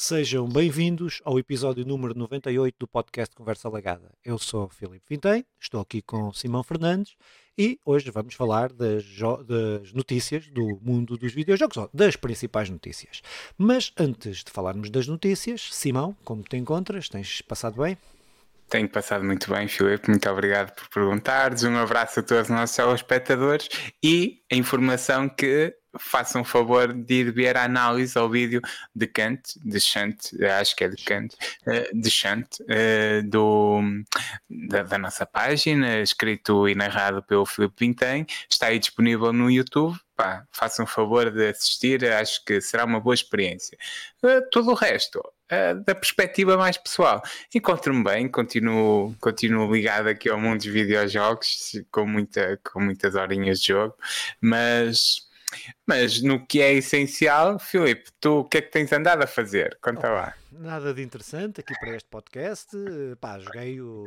Sejam bem-vindos ao episódio número 98 do podcast Conversa Lagada. Eu sou Filipe Vintém, estou aqui com Simão Fernandes e hoje vamos falar das, das, notícias do mundo dos videojogos, ou das principais notícias. Mas antes de falarmos das notícias, Simão, como te encontras? Tens passado bem? Tenho passado muito bem, Filipe. Muito obrigado por perguntares. Um abraço a todos os nossos telespectadores e a informação que façam favor de ir ver a análise ao vídeo de Kant, de Chant, acho que é de Kant, eh, de Chant, eh, do, da, da, nossa página, escrito e narrado pelo Filipe Vintém, está aí disponível no YouTube. Pá, façam favor de assistir, acho que será uma boa experiência. Eh, tudo o resto, da perspectiva mais pessoal. Encontro-me bem, continuo, continuo ligado aqui ao mundo dos videojogos, com, muita, com muitas horinhas de jogo, mas mas no que é essencial, Filipe, tu o que é que tens andado a fazer? Conta lá. Nada de interessante aqui para este podcast. Pá, joguei o,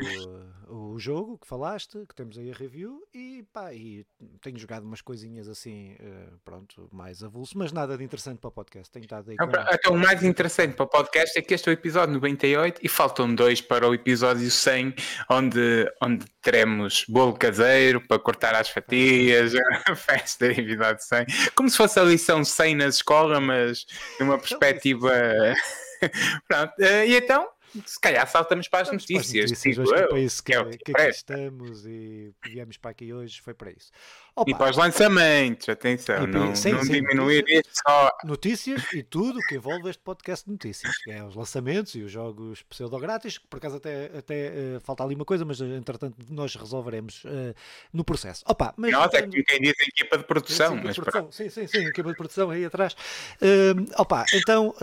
o jogo que falaste, que temos aí a review, e pá, e tenho jogado umas coisinhas assim, eh, pronto, mais avulso, mas nada de interessante para o podcast. Tenho estado aí com... Então, o mais interessante para o podcast é que este é o episódio 98 e faltam dois para o episódio 100, onde, onde teremos bolo caseiro para cortar as fatias, festa de episódio 100, como se fosse a lição 100 na escola, mas numa perspectiva. Pronto, eh, e então se calhar saltamos para as notícias. Para as notícias hoje é para isso que, que, é que aqui estamos e viemos para aqui hoje, foi para isso. Opa. E para os lançamentos, atenção, não, sim, não sim, diminuir notícias, só. Notícias e tudo o que envolve este podcast de notícias, que é os lançamentos e os jogos pseudo-grátis, que por acaso até, até uh, falta ali uma coisa, mas eh, entretanto nós resolveremos uh, no processo. Opa, mas, Nós é que quem diz a equipa de produção. Sim, mas produção. sim, sim, sim, equipa de produção aí atrás. Uh, opa, então,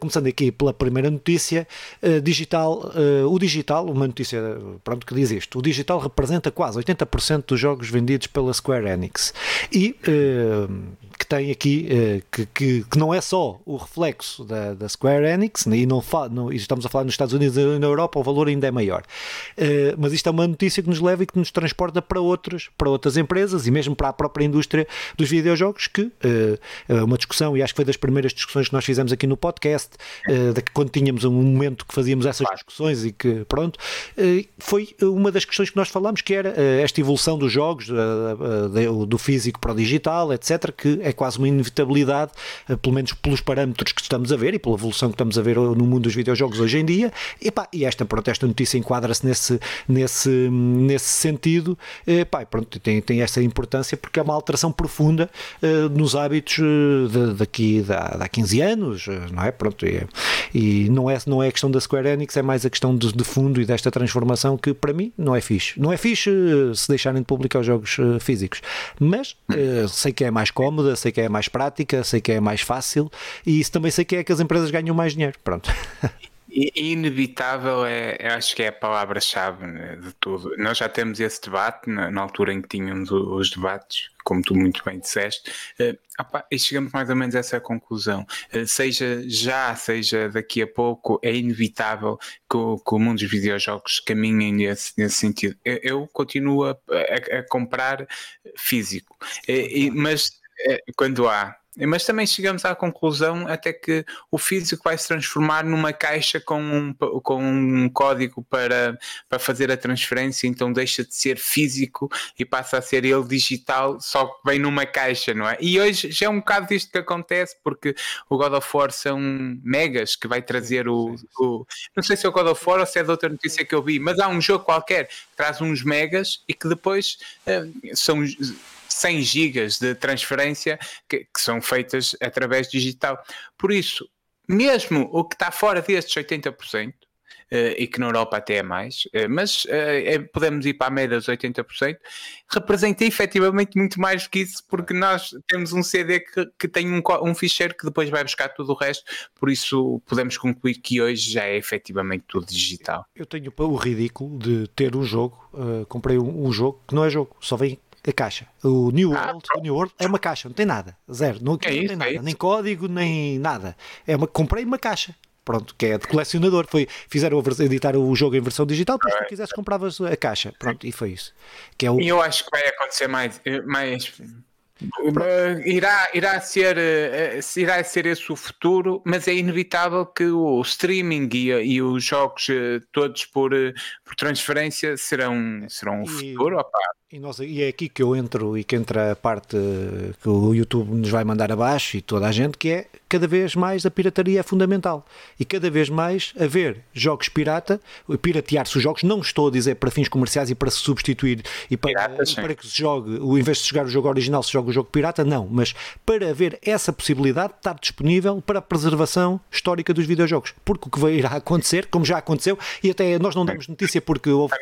começando aqui pela primeira notícia, digital, o digital, uma notícia pronto, que diz isto, o digital representa quase 80% dos jogos vendidos pela Square Enix. E uh, que tem aqui, uh, que, que, que, não é só o reflexo da, da Square Enix, né, e não, não, estamos a falar nos Estados Unidos e na Europa, o valor ainda é maior. Uh, mas isto é uma notícia que nos leva e que nos transporta para, outros, para outras empresas e mesmo para a própria indústria dos videojogos, que é uma discussão, e acho que foi das primeiras discussões que nós fizemos aqui no podcast, que quando tínhamos um momento que fazíamos essas discussões e que, pronto, foi uma das questões que nós falamos, que era esta evolução dos jogos, do físico para o digital, etc., que é quase uma inevitabilidade, eh, pelo menos pelos parâmetros que estamos a ver e pela evolução que estamos a ver no mundo dos videojogos hoje em dia. E, pá, e esta, pronto, esta notícia enquadra-se nesse, nesse, nesse sentido. E, pá, pronto, tem, tem essa importância porque é uma alteração profunda nos hábitos de, daqui da, há 15 anos, não é? Pronto, e, e, não, é, não é questão da Square Enix, é mais a questão de, de fundo e desta transformação que para mim não é fixe. Não é fixe se deixarem de publicar os jogos físicos, mas uh, sei que é mais cómoda, sei que é mais prática, sei que é mais fácil e isso também sei que é que as empresas ganham mais dinheiro. Pronto. Inevitável é, acho que é a palavra-chave né, de tudo. Nós já temos esse debate na, na, altura em que tínhamos os debates, como tu muito bem disseste, uh, opa, e chegamos mais ou menos a essa conclusão. Uh, seja já, seja daqui a pouco, é inevitável que o, que o mundo dos videojogos caminhe nesse, nesse sentido. Eu, eu continuo a, a, a, comprar físico, uh, mas quando há mas também chegamos à conclusão até que o físico vai se transformar numa caixa com um, com um código para, para fazer a transferência, então deixa de ser físico e passa a ser ele digital, só que vem numa caixa, não é? E hoje já é um bocado disto que acontece, porque o God of War são megas que vai trazer o, o. Não sei se é o God of War ou se é de outra notícia que eu vi, mas há um jogo qualquer que traz uns megas e que depois uh, são 100 gigas de transferência que, que são feitas através digital. Por isso, mesmo o que está fora destes 80%, Uh, e que na Europa até é mais, uh, mas uh, é, podemos ir para a média dos 80%, representa efetivamente muito mais do que isso, porque nós temos um CD que, que tem um, um ficheiro que depois vai buscar tudo o resto, por isso podemos concluir que hoje já é efetivamente tudo digital. Eu tenho o ridículo de ter um jogo, comprei um, um jogo que não é jogo, só vem a caixa. O New ah, World, o New World é uma caixa, não tem nada. Zero. Não, é não isso, tem nada. É nem código, nem nada. É uma, comprei uma caixa. Pronto, que é de colecionador. Foi, fizeram editar o jogo em versão digital, depois se tu quisesse compravas a caixa. Pronto, e foi isso. Que é o... E eu acho que vai acontecer mais, mais Irá, irá, ser, eh, irá ser esse o futuro, mas é inevitável que o streaming e, e os jogos eh, todos por, eh, por transferência serão, serão o futuro. Opa, e, nós, e é aqui que eu entro e que entra a parte que o YouTube nos vai mandar abaixo e toda a gente, que é cada vez mais a pirataria é fundamental. E cada vez mais haver jogos pirata, piratear-se os jogos, não estou a dizer para fins comerciais e para se substituir e para, pirata, para que se jogue, o invés de jogar o jogo original, se joga o jogo pirata, não, mas para haver essa possibilidade de estar disponível para a preservação histórica dos videojogos. Porque o que vai irá acontecer, como já aconteceu, e até nós não damos notícia porque houve.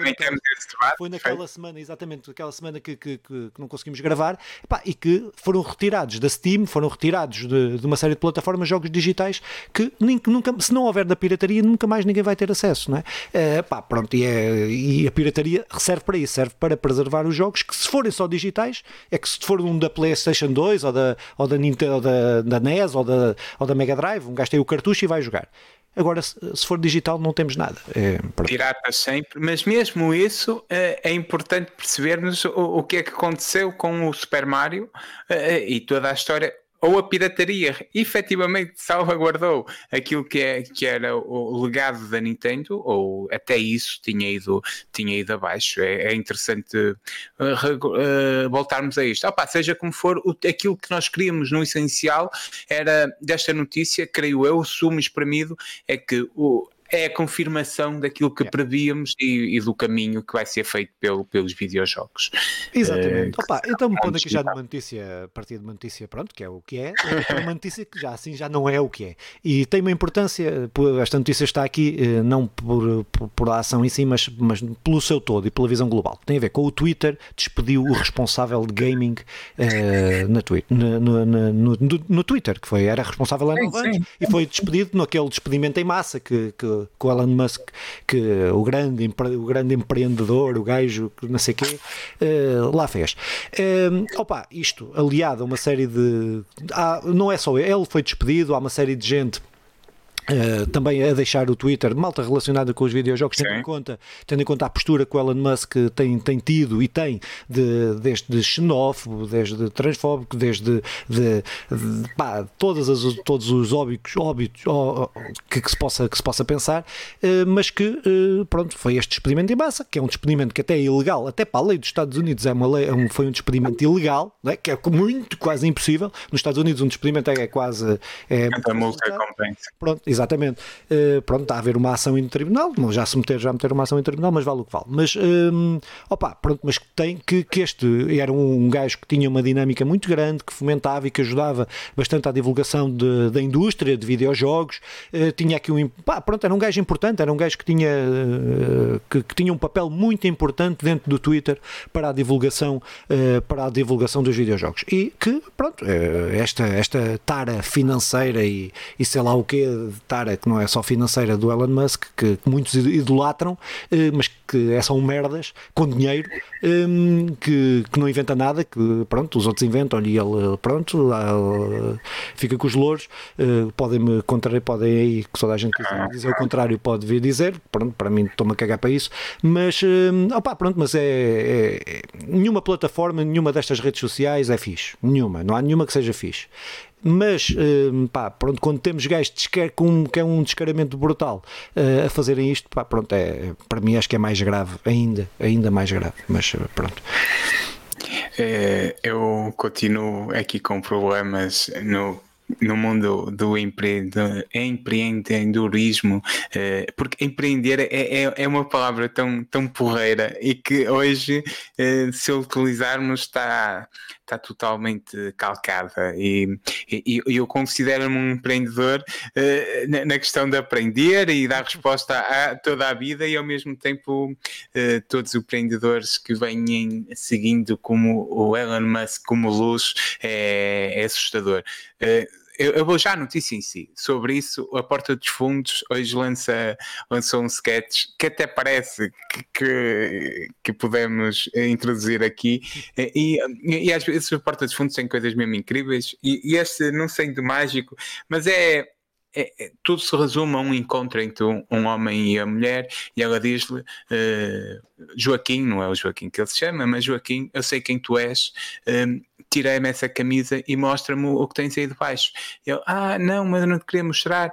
Foi naquela semana, exatamente aquela semana que, que, que, que não conseguimos gravar, epá, e que foram retirados da Steam, foram retirados de, de, uma série de plataformas, jogos digitais, que nunca, se não houver da pirataria, nunca mais ninguém vai ter acesso, não é? é pá, pronto, e, é, e, a pirataria serve para isso, serve para preservar os jogos, que se forem só digitais, é que se for um da PlayStation 2 ou da, ou da Nintendo, ou da, da NES ou da, ou da Mega Drive, um gajo tem o cartucho e vai jogar. Agora, se for digital, não temos nada. É, Pirata sempre, mas mesmo isso é, é importante percebermos o, o, que é que aconteceu com o Super Mario é, e toda a história ou a pirataria efetivamente salvaguardou aquilo que, é, que era o legado da Nintendo, ou até isso tinha ido, tinha ido abaixo. É, é interessante uh, uh, voltarmos a isto. Opa, seja como for, o, aquilo que nós queríamos no essencial era desta notícia, creio eu, o sumo espremido, é que o é a confirmação daquilo que prevíamos e, e, do caminho que vai ser feito pelo, pelos videojogos. Exatamente. Uh, Opa, então me pondo aqui já de uma notícia, a partir de uma notícia, pronto, que é o que é, é uma notícia que já assim já não é o que é. E tem uma importância, esta notícia está aqui eh, não por, por, por a ação em si, mas, mas pelo seu todo e pela visão global. Tem a ver com o Twitter, despediu o responsável de gaming uh, na twi no, no, no, no, Twitter, que foi, era responsável lá no e foi despedido naquele despedimento em massa que, que com o Elon Musk, que o grande, o grande empreendedor, o gajo, não sei o quê, uh, lá fez. Uh, opa, isto aliado a uma série de. Ah, não é só ele, ele foi despedido, há uma série de gente Uh, também a deixar o Twitter, malta relacionada com os videojogos, tendo em, conta, tendo em conta a postura que o Elon Musk tem, tem tido e tem de, desde xenófobo, desde transfóbico, desde de, de, pá, todas as, todos os óbitos, óbitos ó, que, que, se possa, que se possa pensar, uh, mas que uh, pronto, foi este despedimento em massa, que é um despedimento que até é ilegal, até para a lei dos Estados Unidos é uma lei, é um, foi um despedimento ilegal, né, que é muito quase impossível. Nos Estados Unidos um despedimento é, é quase é, multa compensa. Pronto, exatamente. Uh, pronto, está a haver uma ação em tribunal, já se meter, já meter uma ação em tribunal, mas vale o que vale. Mas, um, ehm, opa, pronto, mas tem que, que este era um, gajo que tinha uma dinâmica muito grande, que fomentava e que ajudava bastante à divulgação de, da indústria de videojogos, uh, tinha aqui um, pá, pronto, era um gajo importante, era um gajo que tinha, uh, que, que, tinha um papel muito importante dentro do Twitter para a divulgação, para a divulgação dos videojogos. E que, pronto, esta, esta tara financeira e, e sei lá o que tara que não é só financeira do Elon Musk, que, muitos idolatram, eh, mas que é um merdas com dinheiro, ehm, que, que não inventa nada, que pronto, os outros inventam e ele, pronto, lá, fica com os louros, eh, podem-me contrariar, podem aí, que toda a gente dizer o contrário, pode vir dizer, pronto, para mim estou-me a cagar para isso, mas, ehm, opá, pronto, mas é, é, é, nenhuma plataforma, nenhuma destas redes sociais é fixe, nenhuma, não há nenhuma que seja fixe mas uh, pá, pronto, quando temos gajos que é um descaramento brutal uh, a fazerem isto, pá, pronto, é, para mim acho que é mais grave, ainda, ainda mais grave, mas eh, pronto. É, eu continuo aqui com problemas no no mundo do empreendedorismo, eh, porque empreender é, é, é, uma palavra tão, tão porreira e que hoje, eh, se utilizarmos, está, está totalmente calcada. E, e, e eu considero-me um empreendedor eh, na questão de aprender e dar resposta a toda a vida, e ao mesmo tempo, todos os empreendedores que vêm seguindo como o Elon Musk como luz é, é assustador eu, eu, vou já à notícia em si. Sobre isso, a Porta dos Fundos hoje lança, lançou um sketch que até parece que, que, que podemos introduzir aqui. E, e, às vezes a Porta dos Fundos tem coisas mesmo incríveis. E, e este, não sendo mágico, mas é é, é, tudo se resume a um encontro entre um, um homem e a mulher, e ela diz-lhe: uh, Joaquim, não é o Joaquim que ele se chama, mas Joaquim, eu sei quem tu és, uh, tirei-me essa camisa e mostra-me o que tens aí de baixo. Eu, ah, não, mas eu não te queria mostrar.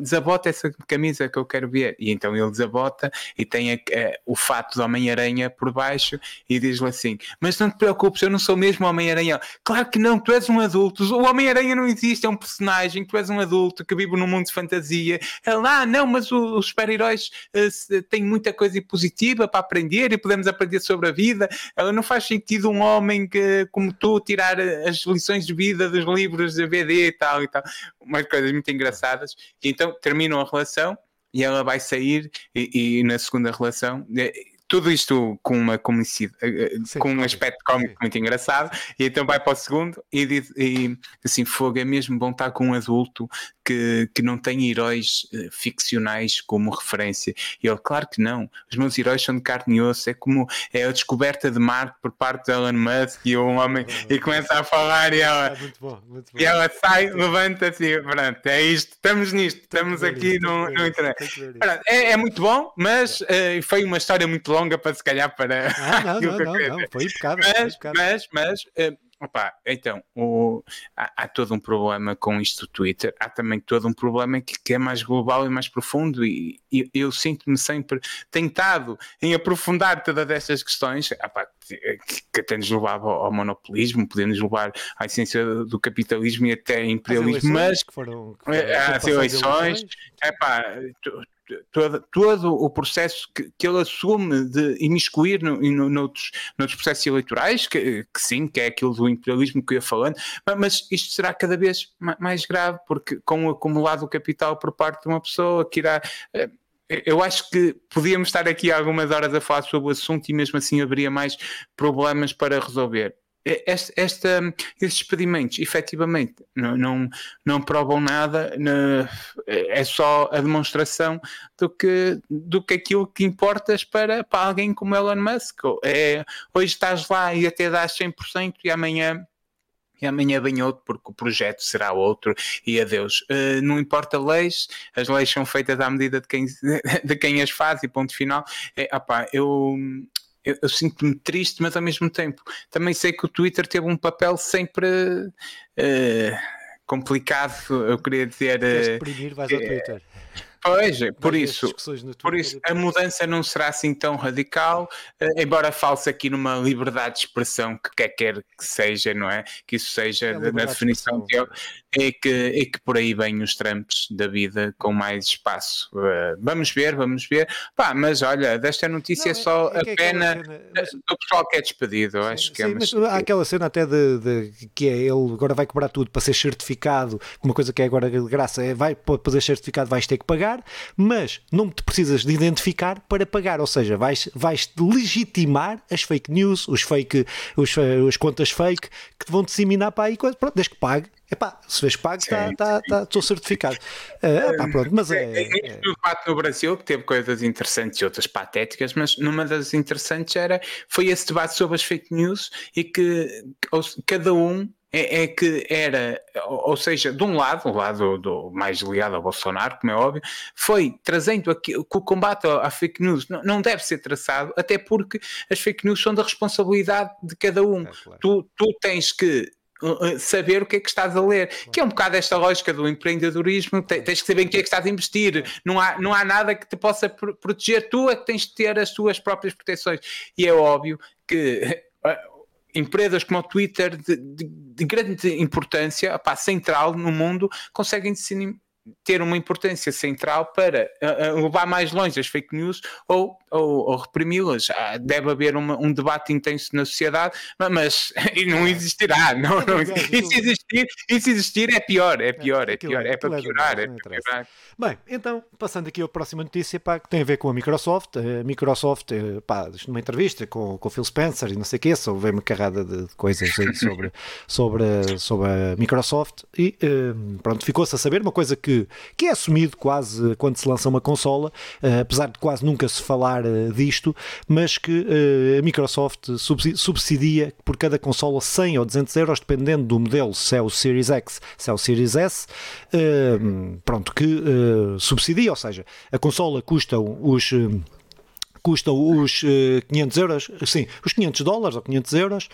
Desabota essa camisa que eu quero ver. E então ele desabota e tem a, a, o fato do Homem-Aranha por baixo e diz-lhe assim: Mas não te preocupes, eu não sou mesmo Homem-Aranha. Claro que não, tu és um adulto. O Homem-Aranha não existe, é um personagem, tu és um adulto que vive num mundo de fantasia. Ele, ah, não, mas o, os super-heróis uh, têm muita coisa positiva para aprender e podemos aprender sobre a vida. Ela não faz sentido um homem que, como tu tirar as lições de vida dos livros da BD e tal e tal. Umas coisas muito engraçadas. E então terminam a relação e ela vai sair e, e na segunda relação eh, tudo isto com uma comicidade, eh, eh, com um aspecto cómico muito engraçado, e então vai para o segundo e diz e, assim, fogo, é mesmo bom estar com um adulto que, que não tem heróis uh, ficcionais como referência. E ele, claro que não, os meus heróis são de carne e osso, é como é a descoberta de Marte por parte de Elon Musk e um homem e começa a falar e ela, é muito bom, muito bom. E ela sai, levanta-se e pronto, é isto, estamos nisto, estamos aqui no, no internet. É, é, muito bom, mas uh, foi uma história muito longa longa para se calhar para. Ah, não, não, não, não, foi impecável. Mas, foi impecável. mas, mas uh, opa, então, o, há, há, todo um problema com isto do Twitter, há também todo um problema que, que é mais global e mais profundo, e, e eu sinto-me sempre tentado em aprofundar todas estas questões. Opa, que até nos levava ao monopolismo, podemos levar à essência do capitalismo e até imperialismo, mas que foram, que foram as eleições, é pá, todo, todo o processo que, que ele assume de imiscuir no, no, noutros, noutros processos eleitorais, que, que, sim, que é aquilo do imperialismo que eu ia falando, mas isto será cada vez mais grave, porque com o acumulado do capital por parte de uma pessoa que irá. Eh, eu acho que podíamos estar aqui algumas horas a falar sobre o assunto e mesmo assim haveria mais problemas para resolver. Esta, esta, estes experimentos efetivamente não, não, não provam nada, não, é só a demonstração do que, do que aquilo que importas para, para alguém como Elon Musk. É, hoje estás lá e até dás 100% e amanhã e amanhã vem outro porque o projeto será outro e adeus. Uh, não importa leis, as leis são feitas à medida de quem, de quem as faz e ponto final. É, opá, eu, eu, eu sinto-me triste, mas ao mesmo tempo também sei que o Twitter teve um papel sempre uh, complicado, eu queria dizer. Uh, exprimir, vais ao eh, Twitter. Pois, por isso, por isso a mudança não será assim tão radical, eh, embora fale-se aqui numa liberdade de expressão que quer quer que seja, não é? Que isso seja é na definição de é que, é que por aí vêm os trampos da vida com mais espaço. Uh, vamos ver, vamos ver. Pá, mas olha, desta notícia não, é só é, é a pena mas... do pessoal que é despedido. Sim, acho que sim, é mas há aquela cena até de, de, que é ele agora vai cobrar tudo para ser certificado, uma coisa que é agora de graça, é vai para ser certificado vais ter que pagar, mas não te precisas de identificar para pagar, ou seja, vais, vais legitimar as fake news, os fake, os, as contas fake que te vão disseminar para aí, pronto, desde que pague Epá, se vês pago, está, tá, tá, estou certificado. Uh, epá, pronto, mas é. é, é... debate no Brasil, que teve coisas interessantes e outras patéticas, mas numa das interessantes era, foi esse debate sobre as fake news e que cada um é, é, que era, ou seja, de um lado, o lado do, mais ligado ao Bolsonaro, como é óbvio, foi trazendo aqui, que o combate à fake news não, não, deve ser traçado, até porque as fake news são da responsabilidade de cada um. É, claro. tu, tu tens que Uh, uh, saber o que é que estás a ler. Que é um bocado esta lógica do empreendedorismo, tens que saber em que é que estás a investir. Não há, não há nada que te possa proteger, tu é que tens de ter as tuas próprias proteções. E é óbvio que empresas como o Twitter, de, de, de grande importância, opá, central no mundo, conseguem ter uma importância central para uh, levar mais longe as fake news ou, ou, ou reprimi-las. Ah, deve haver uma, um debate intenso na sociedade, mas, e não existirá. Não, não, e, se existir, e se existir é pior, é pior, é pior, é para piorar. É para piorar. Bem, então, passando aqui à próxima notícia pá, que tem a ver com a Microsoft. A Microsoft, eh, pá, numa entrevista com, com o Phil Spencer e não sei o que, só veio uma carrada de coisas sobre, sobre, sobre a Microsoft e eh, pronto, ficou-se a saber uma coisa que que, que é assumido quase quando se lança uma consola, uh, apesar de quase nunca se falar uh, disto, mas que uh, a Microsoft subsidia por cada consola 100 ou 200 euros, dependendo do modelo, se é o Series X, se é o Series S, pronto, que subsidia, ou seja, a consola custa os custam os 500 euros, sim, os 500 dólares ou 500 euros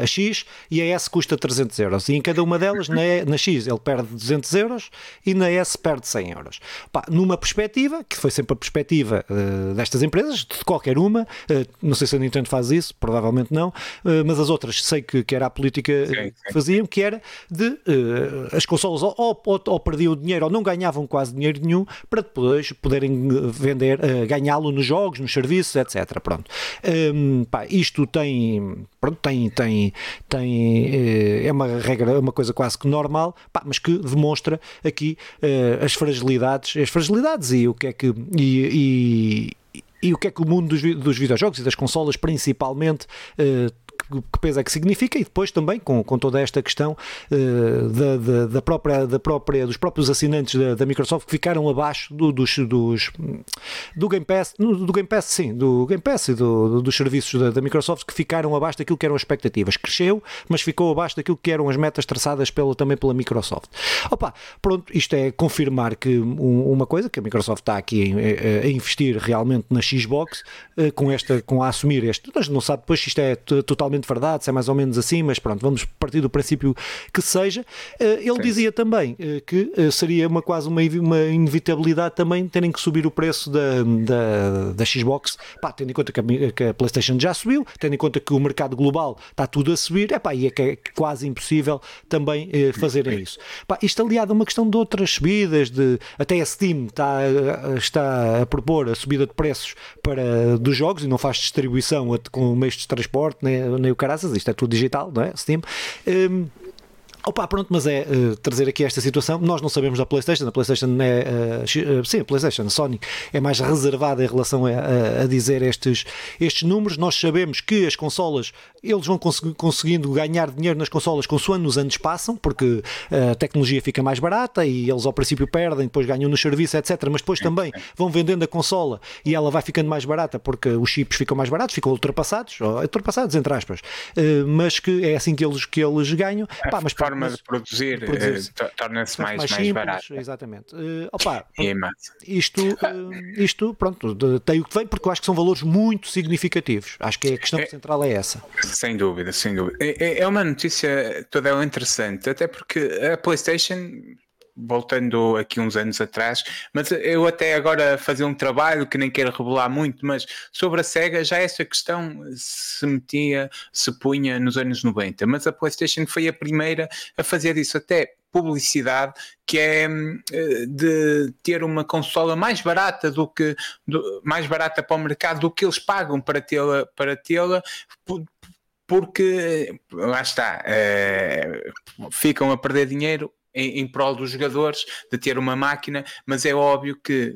a X e a S custa 300 euros. E em cada uma delas, na, na X ele perde 200 euros e na S perde 100 euros. Pá, numa perspectiva, que foi sempre a perspectiva destas empresas, de qualquer uma, não sei se a Nintendo faz isso, provavelmente não, mas as outras sei que, que era a política que faziam, que era de as consolas ou, ou, ou perdiam dinheiro ou não ganhavam quase dinheiro nenhum para depois poderem vender, uh, ganhá-lo nos jogos, nos serviços, etc. Pronto. Um, pá, isto tem, pronto, tem, tem, tem uh, é uma regra, é uma coisa quase que normal, pá, mas que demonstra aqui uh, as fragilidades, as fragilidades e o que é que e, e, e o que é que o mundo dos, dos videojogos e das consolas principalmente uh, que peso é que significa e depois também com, com toda esta questão uh, da, da, da, própria, da própria, dos próprios assinantes da, da Microsoft que ficaram abaixo do, dos, dos, do Game Pass, do Game Pass sim, do Game Pass e do, dos serviços da, da, Microsoft que ficaram abaixo daquilo que eram as expectativas. Cresceu, mas ficou abaixo daquilo que eram as metas traçadas pelo, também pela Microsoft. Opa, pronto, isto é confirmar que um, uma coisa, que a Microsoft está aqui a, a investir realmente na Xbox, uh, com esta, com a assumir este, mas não sabe depois se isto é totalmente totalmente verdade, se é mais ou menos assim, mas pronto, vamos partir do princípio que seja. Eh, ele Sim. dizia também eh, que eh, seria uma quase uma, uma inevitabilidade também terem que subir o preço da, da, da Xbox, pá, tendo em conta que a, que a, PlayStation já subiu, tendo em conta que o mercado global está tudo a subir, é pá, e é, que é quase impossível também fazerem isso. Pá, isto aliado a uma questão de outras subidas, de, até a Steam está, está a propor a subida de preços para, dos jogos e não faz distribuição com meios de transporte, nem, nem o caraças, isto é tudo digital, não é? Steam. Um, Opa, pronto, mas é uh, trazer aqui esta situação. Nós não sabemos da PlayStation, a PlayStation é. Uh, uh, sim, a PlayStation, a Sony é mais reservada em relação a, a, a, dizer estes, estes números. Nós sabemos que as consolas, eles vão cons conseguindo ganhar dinheiro nas consolas consoante os anos passam, porque a tecnologia fica mais barata e eles ao princípio perdem, depois ganham no serviço, etc. Mas depois também vão vendendo a consola e ela vai ficando mais barata porque os chips ficam mais baratos, ficam ultrapassados, ultrapassados entre aspas, mas que é assim que eles, que eles ganham. Pá, mas forma de produzir, de produzir uh, torna-se mais, mais, mais barato. Exatamente. Uh, opa, é isto, uh, isto, pronto, tem o que vem, porque eu acho que são valores muito significativos. Acho que a questão é, central é essa. Sem dúvida, sem dúvida. É, é, é uma notícia toda interessante, até porque a PlayStation voltando aqui uns anos atrás, mas eu até agora fazia um trabalho que nem quero revelar muito, mas sobre a SEGA já essa questão se metia, se punha nos anos 90, mas a PlayStation foi a primeira a fazer isso até publicidade que é eh, de ter uma consola mais barata do que do, mais barata para o mercado do que eles pagam para tê-la para tê-la porque lá está é, ficam a perder dinheiro em, em prol dos jogadores, de ter uma máquina, mas é óbvio que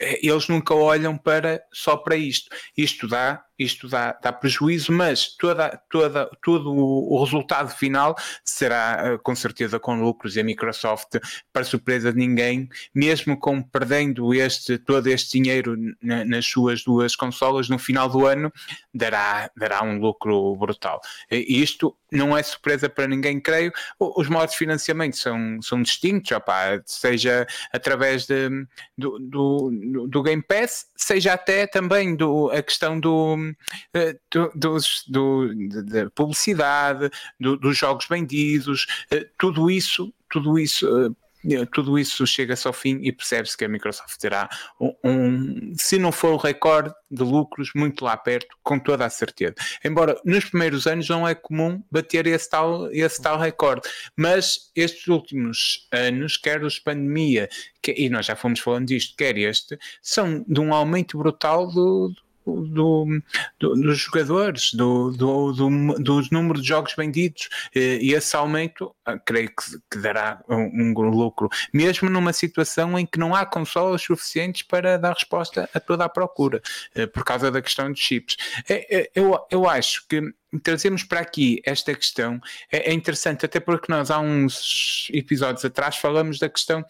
é, eles nunca olham para só para isto. Isto dá isto dá, dá prejuízo, mas toda, toda, todo o, resultado final será eh, com certeza com lucros e a Microsoft, para surpresa de ninguém, mesmo com perdendo este, todo este dinheiro na, nas suas duas consolas, no final do ano dará, dará um lucro brutal. E isto não é surpresa para ninguém, creio. Os modos de financiamento são, são distintos, seja através de, do, do, do Game Pass, seja até também do, a questão do do, dos, do, da publicidade, do, dos jogos vendidos, eh, tudo isso, tudo isso eh, tudo isso chega-se ao fim e percebe-se que a Microsoft terá um, um, se não for o recorde de lucros, muito lá perto, com toda a certeza. Embora nos primeiros anos não é comum bater esse tal, esse tal recorde, mas estes últimos anos, quer os pandemia, que, e nós já fomos falando disto, quer este, são de um aumento brutal do, do, do, dos jogadores, do, do, do, dos números de jogos vendidos e esse aumento ah, creio que, que dará um, um, lucro, mesmo numa situação em que não há consolas suficientes para dar resposta a toda a procura, eh, por causa da questão dos chips. É, é, eu, eu acho que trazemos para aqui esta questão é, é interessante, até porque nós há uns episódios atrás falamos da questão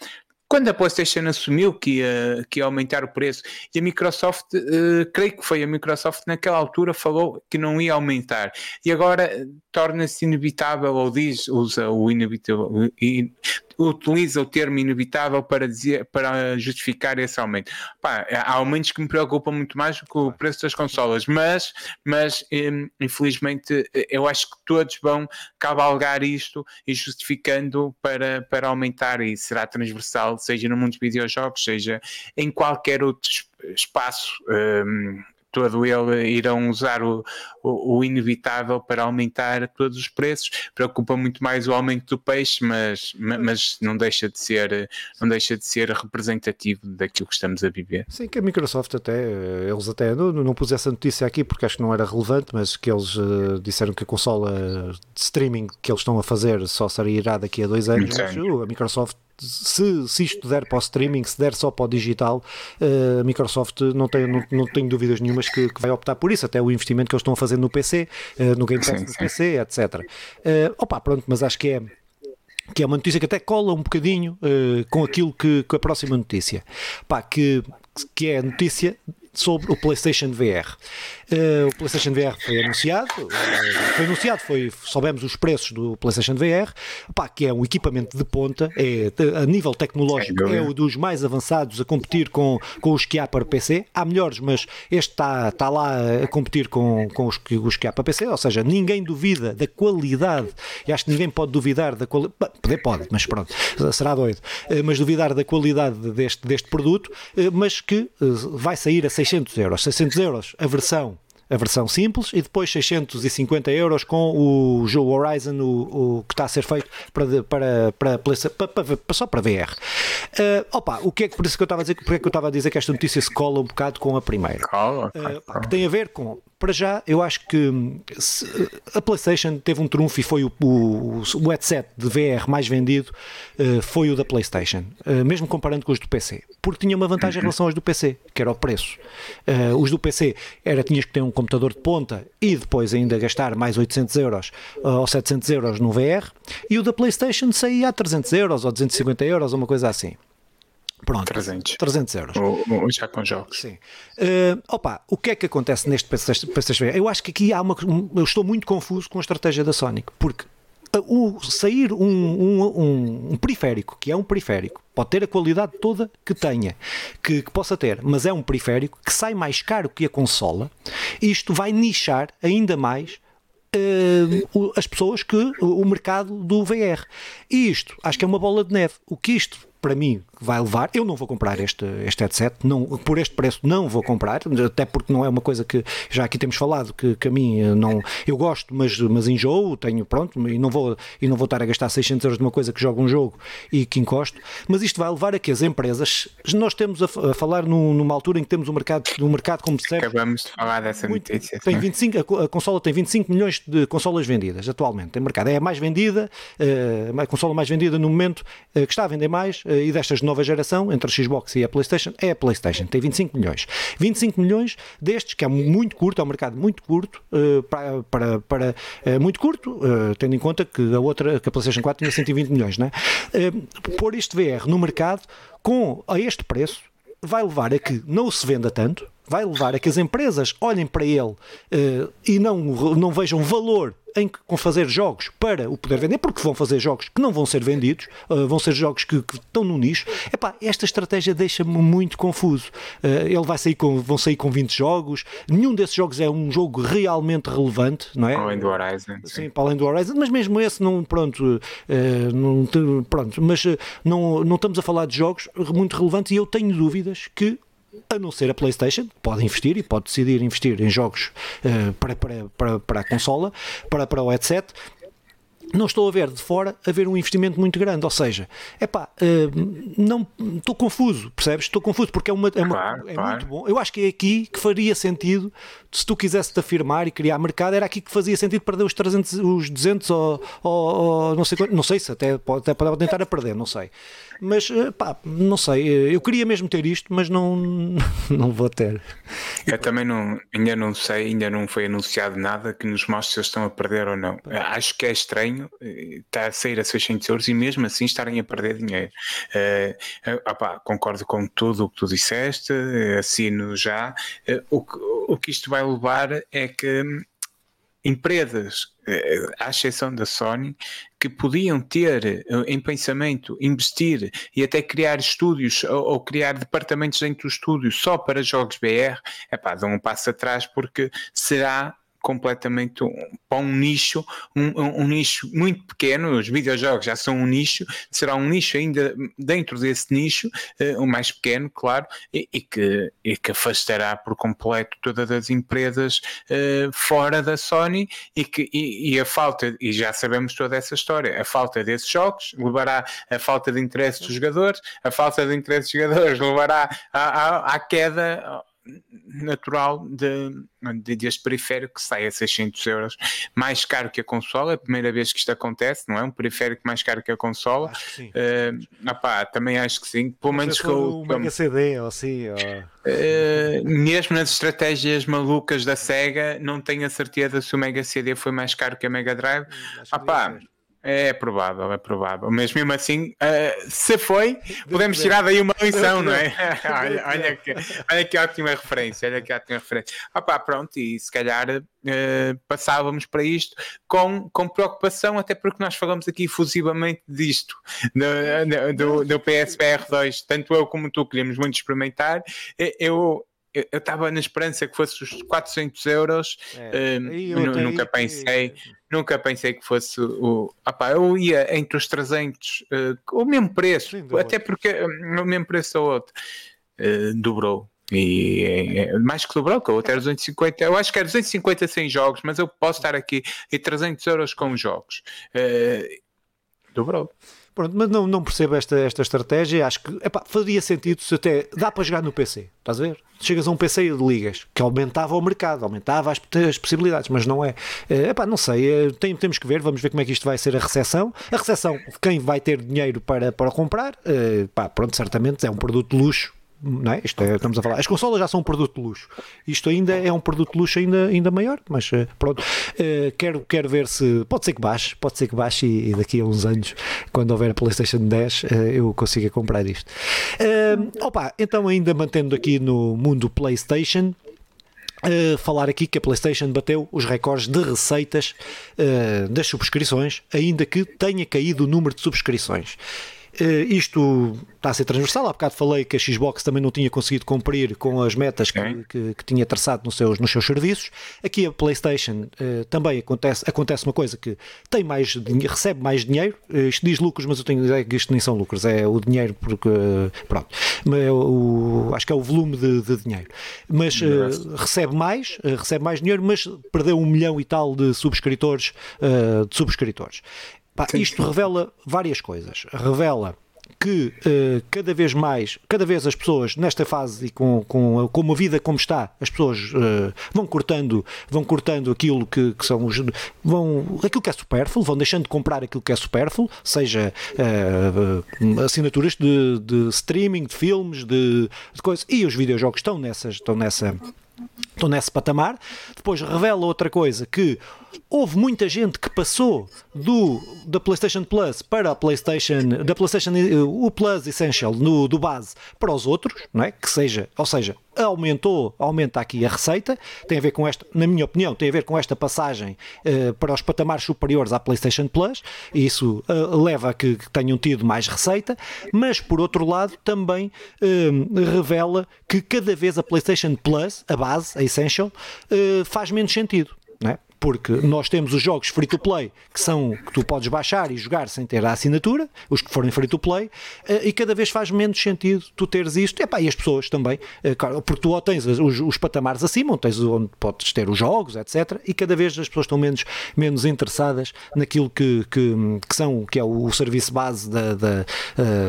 quando a PlayStation assumiu que ia, que ia aumentar o preço e a Microsoft, uh, creio que foi a Microsoft naquela altura falou que não ia aumentar e agora torna-se inevitável ou diz, usa o inevitável, utiliza o termo inevitável para, dizer, para justificar esse aumento. Pá, há aumentos que me preocupam muito mais do que o preço das consolas, mas, mas infelizmente eu acho que todos vão cavalgar isto e justificando para, para aumentar e será transversal, seja no mundo dos videojogos, seja em qualquer outro espaço. Um, todo ele irão usar o, o, o, inevitável para aumentar todos os preços. Preocupa muito mais o aumento do peixe, mas, mas não deixa de ser não deixa de ser representativo daquilo que estamos a viver. Sim, que a Microsoft até eles até não, não pus essa notícia aqui porque acho que não era relevante, mas que eles uh, disseram que a consola de streaming que eles estão a fazer só irá daqui a dois anos. Mas, uh, a Microsoft se, se isto der para o streaming, se der só para o digital, uh, a Microsoft não tem, não, não tenho dúvidas nenhumas que, que, vai optar por isso, até o investimento que eles estão a fazer no PC, uh, eh, no Game Pass sim, do sim. PC, etc. Uh, eh, opa, pronto, mas acho que é que é uma notícia que até cola um bocadinho uh, com aquilo que, que, a próxima notícia, pá, que, que é a notícia sobre o PlayStation VR. Uh, o PlayStation VR foi anunciado, uh, foi anunciado, foi, soubemos os preços do PlayStation VR, pá, que é um equipamento de ponta, é, a nível tecnológico é o dos mais avançados a competir com, com os que há para PC. Há melhores, mas este está, está lá a competir com, com os, que, os que há para PC, ou seja, ninguém duvida da qualidade, e acho que ninguém pode duvidar da qualidade, poder pode, mas pronto, será doido, uh, mas duvidar da qualidade deste, deste produto, mas que vai sair a 600 euros. 600 euros a versão a versão simples e depois 650 euros com o jogo Horizon, o, o que está a ser feito para, para, para, para, para só para VR. Uh, opa, o que é que por isso que eu estava a dizer, porque é que eu estava a dizer que esta notícia se cola um bocado com a primeira? Cola, uh, que tem a ver com para já, eu acho que se, a PlayStation teve um trunfo e foi o, o, o headset de VR mais vendido uh, foi o da PlayStation, uh, mesmo comparando com os do PC, porque tinha uma vantagem em relação aos do PC, que era o preço. Uh, os do PC era tinhas que ter um computador de ponta e depois ainda gastar mais 800 euros ou 700 euros no VR, e o da PlayStation saía a 300 euros ou 250 euros, ou uma coisa assim. Pronto, 300, 300 euros. Ou, já com jogos. Sim. Uh, opa, o que é que acontece neste PlayStation Eu acho que aqui há uma. Eu estou muito confuso com a estratégia da Sonic, porque o sair um, um, um, um, periférico, que é um periférico, pode ter a qualidade toda que tenha, que, que, possa ter, mas é um periférico que sai mais caro que a consola, isto vai nichar ainda mais uh, as pessoas que o mercado do VR. E isto, acho que é uma bola de neve. O que isto para mim vai levar. Eu não vou comprar este, este headset, não, por este preço não vou comprar, até porque não é uma coisa que já aqui temos falado, que, que a mim eh, não. Eu gosto, mas, mas enjoo, tenho pronto, e não, vou, e não vou estar a gastar 600 euros de uma coisa que joga um jogo e que encosto. Mas isto vai levar a que as empresas. Nós temos a, a falar numa altura em que temos um mercado, um mercado como se Acabamos de falar dessa muito, notícia. Tem 25, a, a consola tem 25 milhões de consolas vendidas atualmente. Tem mercado. É a mais vendida, eh, a consola mais vendida no momento eh, que está a vender mais e destas de nova geração, entre a Xbox e a PlayStation, é a PlayStation, tem 25 milhões. 25 milhões destes, que é muito curto, é um mercado muito curto, uh, para, para, para uh, muito curto, uh, tendo em conta que a outra, que a PlayStation 4 tinha 120 milhões, né? pôr este VR no mercado com a este preço vai levar a que não se venda tanto, vai levar a que as empresas olhem para ele uh, e não, não vejam valor em com fazer jogos para o poder vender, porque vão fazer jogos que não vão ser vendidos, uh, vão ser jogos que, que, estão no nicho. Epá, esta estratégia deixa-me muito confuso. Uh, ele vai sair com, vão sair com 20 jogos, nenhum desses jogos é um jogo realmente relevante, não é? Além do Horizon. Sim, sim para além do Horizon, mas mesmo esse não, pronto, não, pronto mas não, não estamos a falar de jogos muito relevantes e eu tenho dúvidas que a não ser a PlayStation, pode investir e pode decidir investir em jogos uh, para, para, para, para a consola, para, para o headset, não estou a ver de fora haver um investimento muito grande. Ou seja, é pá, uh, não estou confuso, percebes? Estou confuso porque é, uma, é, uma, claro, é claro. muito bom. Eu acho que é aqui que faria sentido se tu quisesse te afirmar e criar mercado, era aqui que fazia sentido perder os 300, os 200 ou, ou, ou não sei quanto, não sei se até pode, até pode tentar a perder, não sei. Mas eh, pá, não sei, eu queria mesmo ter isto, mas não, não vou ter. Eu também não, ainda não sei, ainda não foi anunciado nada que nos mostre se eles estão a perder ou não. Acho que é estranho estar eh, a sair a 600 euros e mesmo assim estarem a perder dinheiro. Uh, opá, concordo com tudo o que tu disseste, assino já. Uh, o, o que isto vai levar é que empresas, eh, à exceção da Sony, que podiam ter eh, em pensamento investir e até criar estúdios ou, ou criar departamentos dentro do estúdio só para jogos BR, é pá, dão um passo atrás porque será completamente um, para um nicho, um, um, nicho muito pequeno. Os videojogos já são um nicho, será um nicho ainda dentro desse nicho, uh, o mais pequeno, claro, e, e, que, e que afastará por completo todas as empresas uh, fora da Sony e, que, e, e, a falta, e já sabemos toda essa história, a falta desses jogos levará a falta de interesse dos jogadores, a falta de interesse dos jogadores levará à, à queda natural de, de, deste periférico que sai a 600 euros, mais caro que a consola. É a primeira vez que isto acontece, não é? Um periférico mais caro que a consola. Acho que sim. Uh, opá, também acho que sim. Pelo menos com o Mega CD ou assim. Ou... Uh, mesmo nas estratégias malucas da Sega, não tenho a certeza se o Mega CD foi mais caro que a Mega Drive. Opá, é provável, é provável. Mas mesmo assim, uh, se foi, podemos tirar daí uma lição, não é? olha, olha, que, olha que ótima referência, olha que ótima referência. Ah pá, pronto, e se calhar uh, passávamos para isto com, com preocupação, até porque nós falamos aqui efusivamente disto, do, do, do PSPR 2, tanto eu como tu queríamos muito experimentar. Eu, eu estava na esperança que fosse os 400 euros, é, uh, nunca pensei, nunca pensei que fosse o. Opa, eu ia entre os 300, uh, eh, o mesmo preço, Sim, até porque uh, o mesmo preço ao outro uh, dobrou. E é, é, mais que dobrou, que outro era 250, eu acho que era 250 sem jogos, mas eu posso estar aqui e 300 euros com jogos. dobrou. Pronto, mas não, não percebo esta, esta estratégia. Acho que epá, faria sentido se até dá para jogar no PC. Estás a ver? Chegas a um PC e ligas, que aumentava o mercado, aumentava as, as possibilidades, mas não é. é epá, não sei, é, tem, temos que ver, vamos ver como é que isto vai ser a recessão. A recessão, quem vai ter dinheiro para, para comprar, é, pá, pronto, certamente é um produto de luxo não é? Isto é, estamos a falar. As consolas já são um produto de luxo. Isto ainda é um produto de luxo ainda, ainda maior, mas eh, pronto. Uh, quero, quero ver se. Pode ser que baixe, pode ser que baixe e, e daqui a uns anos, quando houver a PlayStation 10, uh, eh, eu consiga comprar isto. Uh, opa, então, ainda mantendo aqui no mundo PlayStation. Uh, falar aqui que a PlayStation bateu os recordes de receitas uh, das subscrições, ainda que tenha caído o número de subscrições. Uh, isto está a ser transversal. Há bocado falei que a Xbox também não tinha conseguido cumprir com as metas que, que, que tinha traçado nos seus, nos seus serviços. Aqui a PlayStation uh, também acontece, acontece uma coisa que tem mais recebe mais dinheiro. Uh, isto diz lucros, mas eu tenho ideia que isto nem são lucros, é o dinheiro porque pronto. É o, acho que é o volume de, de dinheiro. Mas recebe mais, recebe mais dinheiro, mas perdeu um milhão e tal de subscritores, de subscritores. Pá, isto revela várias coisas. Revela que uh, cada vez mais, cada vez as pessoas nesta fase e com, com, com a vida como está, as pessoas uh, vão cortando, vão cortando aquilo que, que, são os vão aquilo que é supérfluo, vão deixando de comprar aquilo que é supérfluo, seja uh, assinaturas de, de, streaming, de filmes, de, de coisas, e os videojogos estão nessas, estão nessa estão nesse patamar. Depois revela outra coisa que houve muita gente que passou do da PlayStation Plus para a PlayStation da PlayStation o Plus Essential no, do base para os outros, não é? Que seja, ou seja, aumentou, aumenta aqui a receita, tem a ver com esta, na minha opinião, tem a ver com esta passagem uh, para os patamares superiores à PlayStation Plus, e isso uh, leva a que, que, tenham tido mais receita, mas por outro lado também uh, revela que cada vez a PlayStation Plus, a base, a Essential, faz menos sentido. É? Porque nós temos os jogos free to play que são que tu podes baixar e jogar sem ter a assinatura, os que forem free to play, e cada vez faz menos sentido tu teres isto. Epá, e as pessoas também, porque tu ou tens os, os patamares acima, onde, tens, onde podes ter os jogos, etc. E cada vez as pessoas estão menos, menos interessadas naquilo que, que, que são, que é o, o serviço base da, da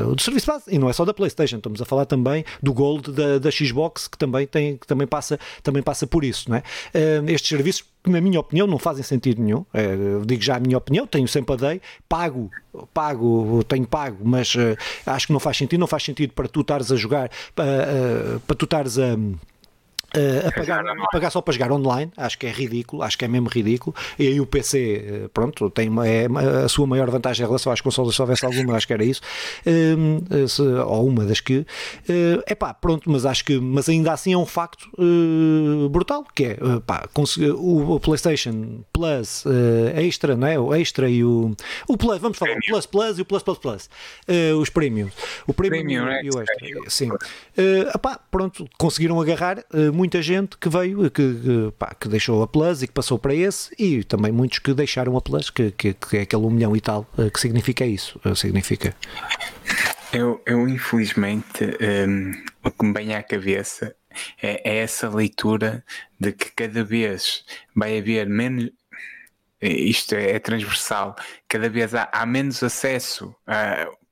uh, do serviço base, e não é só da PlayStation, estamos a falar também do Gold da, da Xbox, que também, tem, que também, passa, também passa por isso. Não é? Uh, estes serviços que na minha opinião não fazem sentido nenhum. Uh, digo já a minha opinião, tenho sempre a dei, pago, pago, tenho pago, mas uh, acho que não faz sentido, não faz sentido para tu estares a jogar, uh, para tu estares a Uh, a, pagar, a pagar só para jogar online, acho que é ridículo, acho que é mesmo ridículo. E aí o PC, eh, pronto, tem uma, é a sua maior vantagem em relação às consolas, se houvesse alguma, acho que era isso, uh, se, ou uma das que. É uh, pá, pronto, mas acho que, mas ainda assim é um facto brutal, que é pá, o, o, PlayStation Plus Extra, não é? O Extra e o, o Plus, vamos falar, Premium. o Plus Plus e o Plus Plus Plus, os Premium, o Premium, Premium e, o Extra, sim. Uh, pá, pronto, conseguiram agarrar muito muita gente que veio, que, pá, que deixou a Plus e que passou para esse, e também muitos que deixaram a Plus, que, que, que é aquele um milhão e tal. Eh, que significa isso? Eh, significa. Eu, eu infelizmente, um, o que me vem à cabeça é, é essa leitura de que cada vez vai haver menos isto é, é, transversal, cada vez há, há menos acesso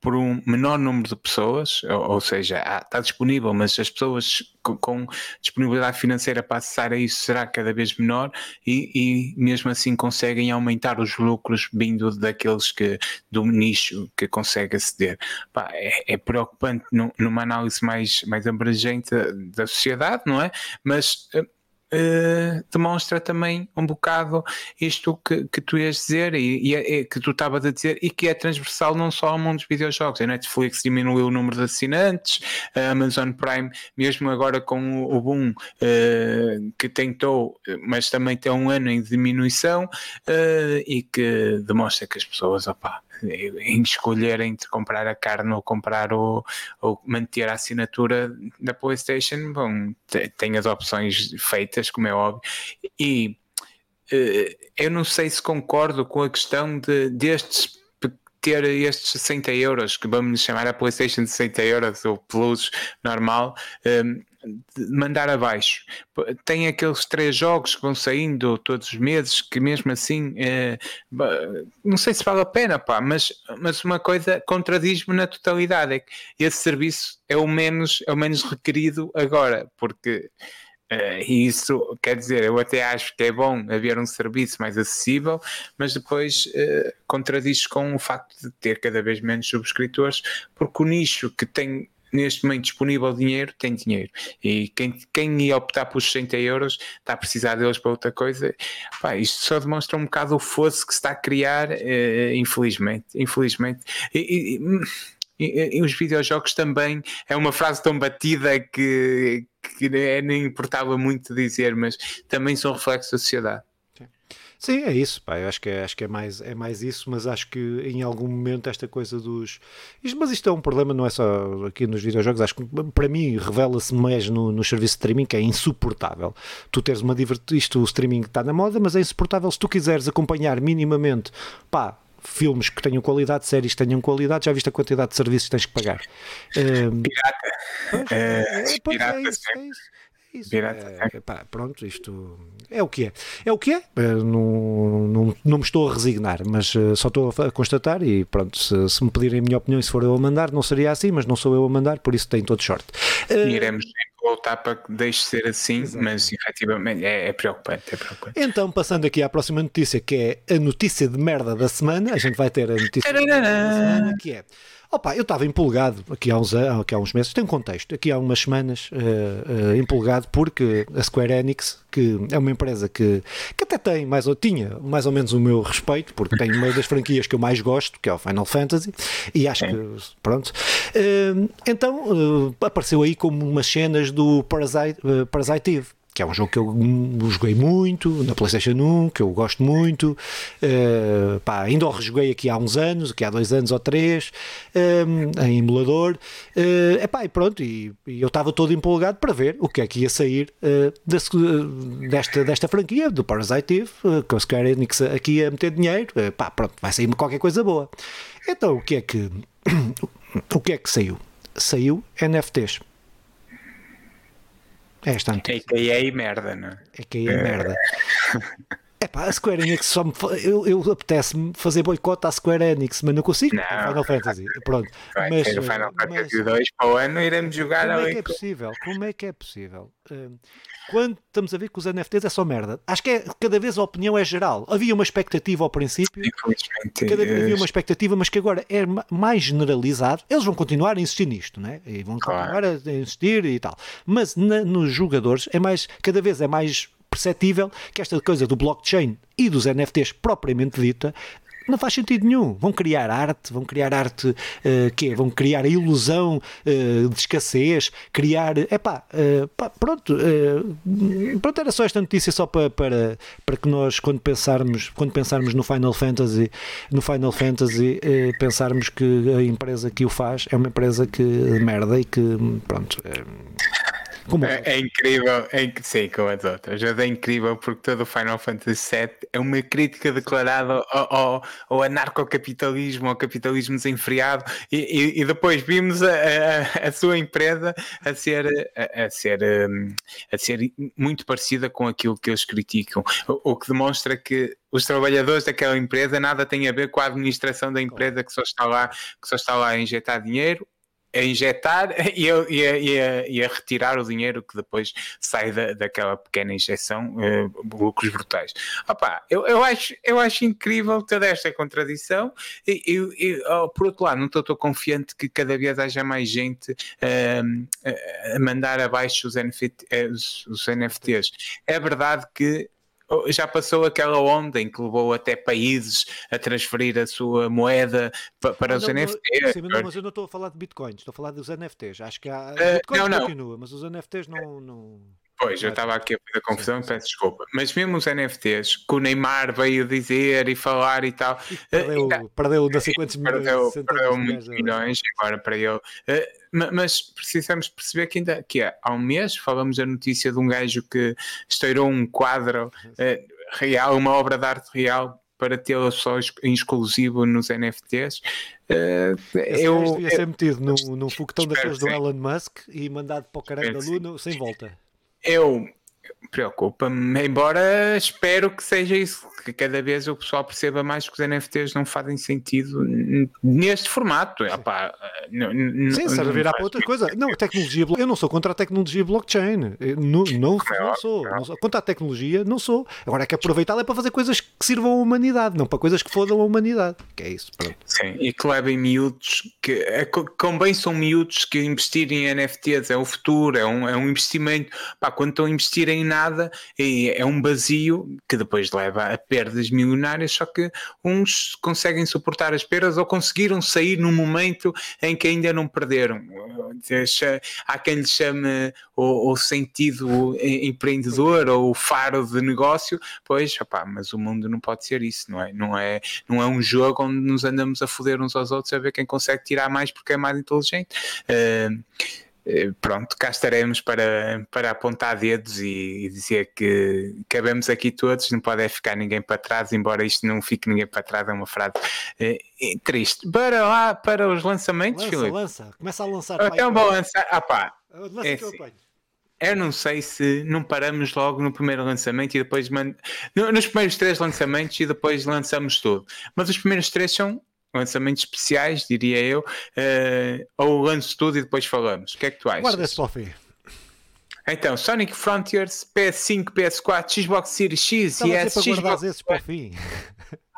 por um menor número de pessoas, ou, ou seja, há, está disponível, mas as pessoas com, disponibilidade financeira para acessar a isso será cada vez menor e, e, mesmo assim conseguem aumentar os lucros vindo daqueles que do nicho que consegue aceder. Pá, é, é, preocupante numa análise mais, mais abrangente da sociedade, não é? Mas eh, uh, demonstra também um bocado isto que, que tu ias dizer e, e, é, é, que tu estavas a dizer e que é transversal não só ao mundo dos videojogos. A Netflix diminuiu o número de assinantes, a Amazon Prime, mesmo agora com o, o boom uh, que tentou, mas também tem um ano em diminuição uh, e que demonstra que as pessoas, opá, em escolher entre comprar a carne ou comprar o, ou manter a assinatura da PlayStation, bom, tem as opções feitas, como é óbvio, e uh, eu não sei se concordo com a questão de destes ter estes 60 euros, que vamos chamar a PlayStation de 60 euros ou Plus normal, um, mandar abaixo. Tem aqueles três jogos que vão saindo todos os meses, que mesmo assim é, não sei se vale a pena, pá, mas, mas uma coisa contradiz-me na totalidade: é que esse serviço é o menos, é o menos requerido agora, porque. Uh, e isso quer dizer, eu até acho que é bom haver um serviço mais acessível, mas depois uh, contradiz com o facto de ter cada vez menos subscritores, porque o nicho que tem neste momento disponível dinheiro, tem dinheiro. E quem, quem ia optar por 60 euros está a precisar deles para outra coisa. Pá, isto só demonstra um bocado o fosso que se está a criar, eh, infelizmente. Infelizmente. E, e, e, e, os videojogos também é uma frase tão batida que, que nem importava muito dizer, mas também são reflexos da sociedade. Sim, é isso, pá. Eu acho que, é, acho que é, mais, é mais isso, mas acho que em algum momento esta coisa dos. Isto, mas isto é um problema, não é só aqui nos videojogos, acho que para mim revela-se mais no, no serviço de streaming que é insuportável. Tu teres uma divertido. Isto, o streaming está na moda, mas é insuportável se tu quiseres acompanhar minimamente, pá, filmes que tenham qualidade, séries que tenham qualidade, já viste a quantidade de serviços que tens que pagar. Pirata. Pois, é, é, é, pirata, é isso, é isso. Isso, Pirata. É, pá, pronto, isto é o que é. É o que é. Eh, não, não, não me estou a resignar, mas uh, só estou a constatar e pronto, se, se, me pedirem a minha opinião e se for eu a mandar, não seria assim, mas não sou eu a mandar, por isso tem todo sorte. Uh, Iremos voltar para que deixe de ser assim, Exatamente. mas efetivamente é, é, preocupante, é preocupante. Então, passando aqui à próxima notícia, que é a notícia de merda da semana, a gente vai ter a notícia de merda da semana, que é Opa, eu estava empolgado aqui há, uns, aqui há uns meses, tem um contexto, aqui há umas semanas, uh, uh, empolgado porque a Square Enix, que é uma empresa que, que até tem mais ou tinha mais ou menos o meu respeito, porque tem uma das franquias que eu mais gosto, que é o Final Fantasy, e acho que, pronto. Uh, então, apareceu aí como umas cenas do Parasite, Parasite Eve que é um jogo que eu joguei muito na PlayStation 1, que eu gosto muito. Uh, pá, ainda o rejoguei aqui há uns anos, aqui há dois anos ou três, um, em emulador. Uh, epá, e pronto, e, e eu estava todo empolgado para ver o que é que ia sair uh, desse, desta, desta franquia, do Parasite Eve, uh, com a Square Enix aqui a meter dinheiro. Uh, pá, pronto, vai sair qualquer coisa boa. Então, o que é que, o que, é que saiu? Saiu NFTs. É notícia. É que aí é merda, não é? É que aí é merda. É pá, a Square Enix só me. Eu, eu apetece-me fazer boicote à Square Enix, mas não consigo. Não, Final Fantasy. Pronto. Vai mas, ter o Final Fantasy 2 para o ano iremos jogar como é que é possível? Como é que é possível? Hum, quando estamos a ver que os NFTs é só merda. Acho que é, cada vez a opinião é geral. Havia uma expectativa ao princípio. Infelizmente. Cada vez havia uma expectativa, mas que agora é mais generalizado. Eles vão continuar a insistir nisto, né? E vão continuar claro. a insistir e tal. Mas na, nos jogadores é mais, cada vez é mais perceptível que esta coisa do blockchain e dos NFTs propriamente dita não faz sentido nenhum. Vão criar arte, vão criar arte uh, quê? Vão criar a ilusão uh, de escassez, criar. Epá, uh, pá, pronto. Uh, pronto, era só esta notícia só para, para, para que nós, quando pensarmos, quando pensarmos no Final Fantasy, no Final Fantasy, pensarmos que a empresa que o faz é uma empresa que merda e que pronto. Como é, é incrível, é, sim, como as outras. É incrível porque todo o Final Fantasy VII é uma crítica declarada ao, ao, ao anarcocapitalismo, ao capitalismo desenfreado, e, e, e depois vimos a, a, a, sua empresa a ser, a, a, ser, hum, a ser muito parecida com aquilo que eles criticam, o, o que demonstra que os trabalhadores daquela empresa nada têm a ver com a administração da empresa que só está lá, que só está lá a injetar dinheiro a injetar e a, e, a, e, a, e a, retirar o dinheiro que depois sai da, daquela pequena injeção, uh, lucros brutais. Opa, eu, eu, acho, eu acho incrível toda esta contradição e, oh, por outro lado, não estou confiante que cada vez haja mais gente uh, a mandar abaixo os, NFT, eh, os, os NFTs. É verdade que já passou aquela onda em que levou até países a transferir a sua moeda para, para os NFTs. Sim, não, mas eu não estou a falar de bitcoins, estou a falar dos NFTs. Acho que há. Uh, bitcoins não, continua, mas os NFTs não... não... Pois, eu estava aqui a fazer confusão, sim, sim. peço desculpa. Mas mesmo os NFTs, que o Neymar veio dizer e falar e tal. E perdeu, uh, perdeu não sei quantos milhões. Perdeu, perdeu muitos milhões, agora para ele. Uh, mas precisamos perceber que ainda que é, há um mês falamos a notícia de um gajo que estourou um quadro uh, real, uma obra de arte real para tê-la só em exclusivo nos NFTs. Uh, eu devia ser metido num, num foguetão daqueles do Elon Musk e mandado para o caralho da Luna sem volta. Eu preocupa-me, embora espero que seja isso, que cada vez o pessoal perceba mais que os NFTs não fazem sentido neste formato. Epá, Sim, servirá para outra coisa. Não, tecnologia, eu não sou contra a tecnologia blockchain. Não, não, não, sou, não sou. Contra a tecnologia, não sou. Agora é que aproveitá-la é para fazer coisas que sirvam à humanidade, não para coisas que fodam a humanidade. Que é isso. Pronto. Sim, e que levem miúdos, que é, bem são miúdos que investir em NFTs é o futuro, é um, é um investimento. Pá, quando estão a investir em nada, é, um vazio que depois leva a perdas milionárias, só que uns conseguem suportar as perdas ou conseguiram sair num momento em que ainda não perderam. Há quem lhe chame o, o sentido empreendedor ou o faro de negócio, pois, opá, mas o mundo não pode ser isso, não é? Não é, não é um jogo onde nos andamos a foder uns aos outros a ver quem consegue tirar mais porque é mais inteligente. Uh, pronto, cá estaremos para, para apontar dedos e, e, dizer que cabemos aqui todos, não pode ficar ninguém para trás, embora isto não fique ninguém para trás, é uma frase é, é, triste. Para lá, para os lançamentos, lança, Filipe. Lança, começa a lançar. Então vou lançar, ah pá, é assim, eu não sei se não paramos logo no primeiro lançamento e depois mand... nos primeiros três lançamentos e depois lançamos tudo. Mas os primeiros três são lançamentos especiais, diria eu, uh, ou lanço tudo e depois falamos. O que é que tu achas? Guarda-se para o fim. Então, Sonic Frontiers, PS5, PS4, Xbox Series X e S. Xbox... esses para o fim.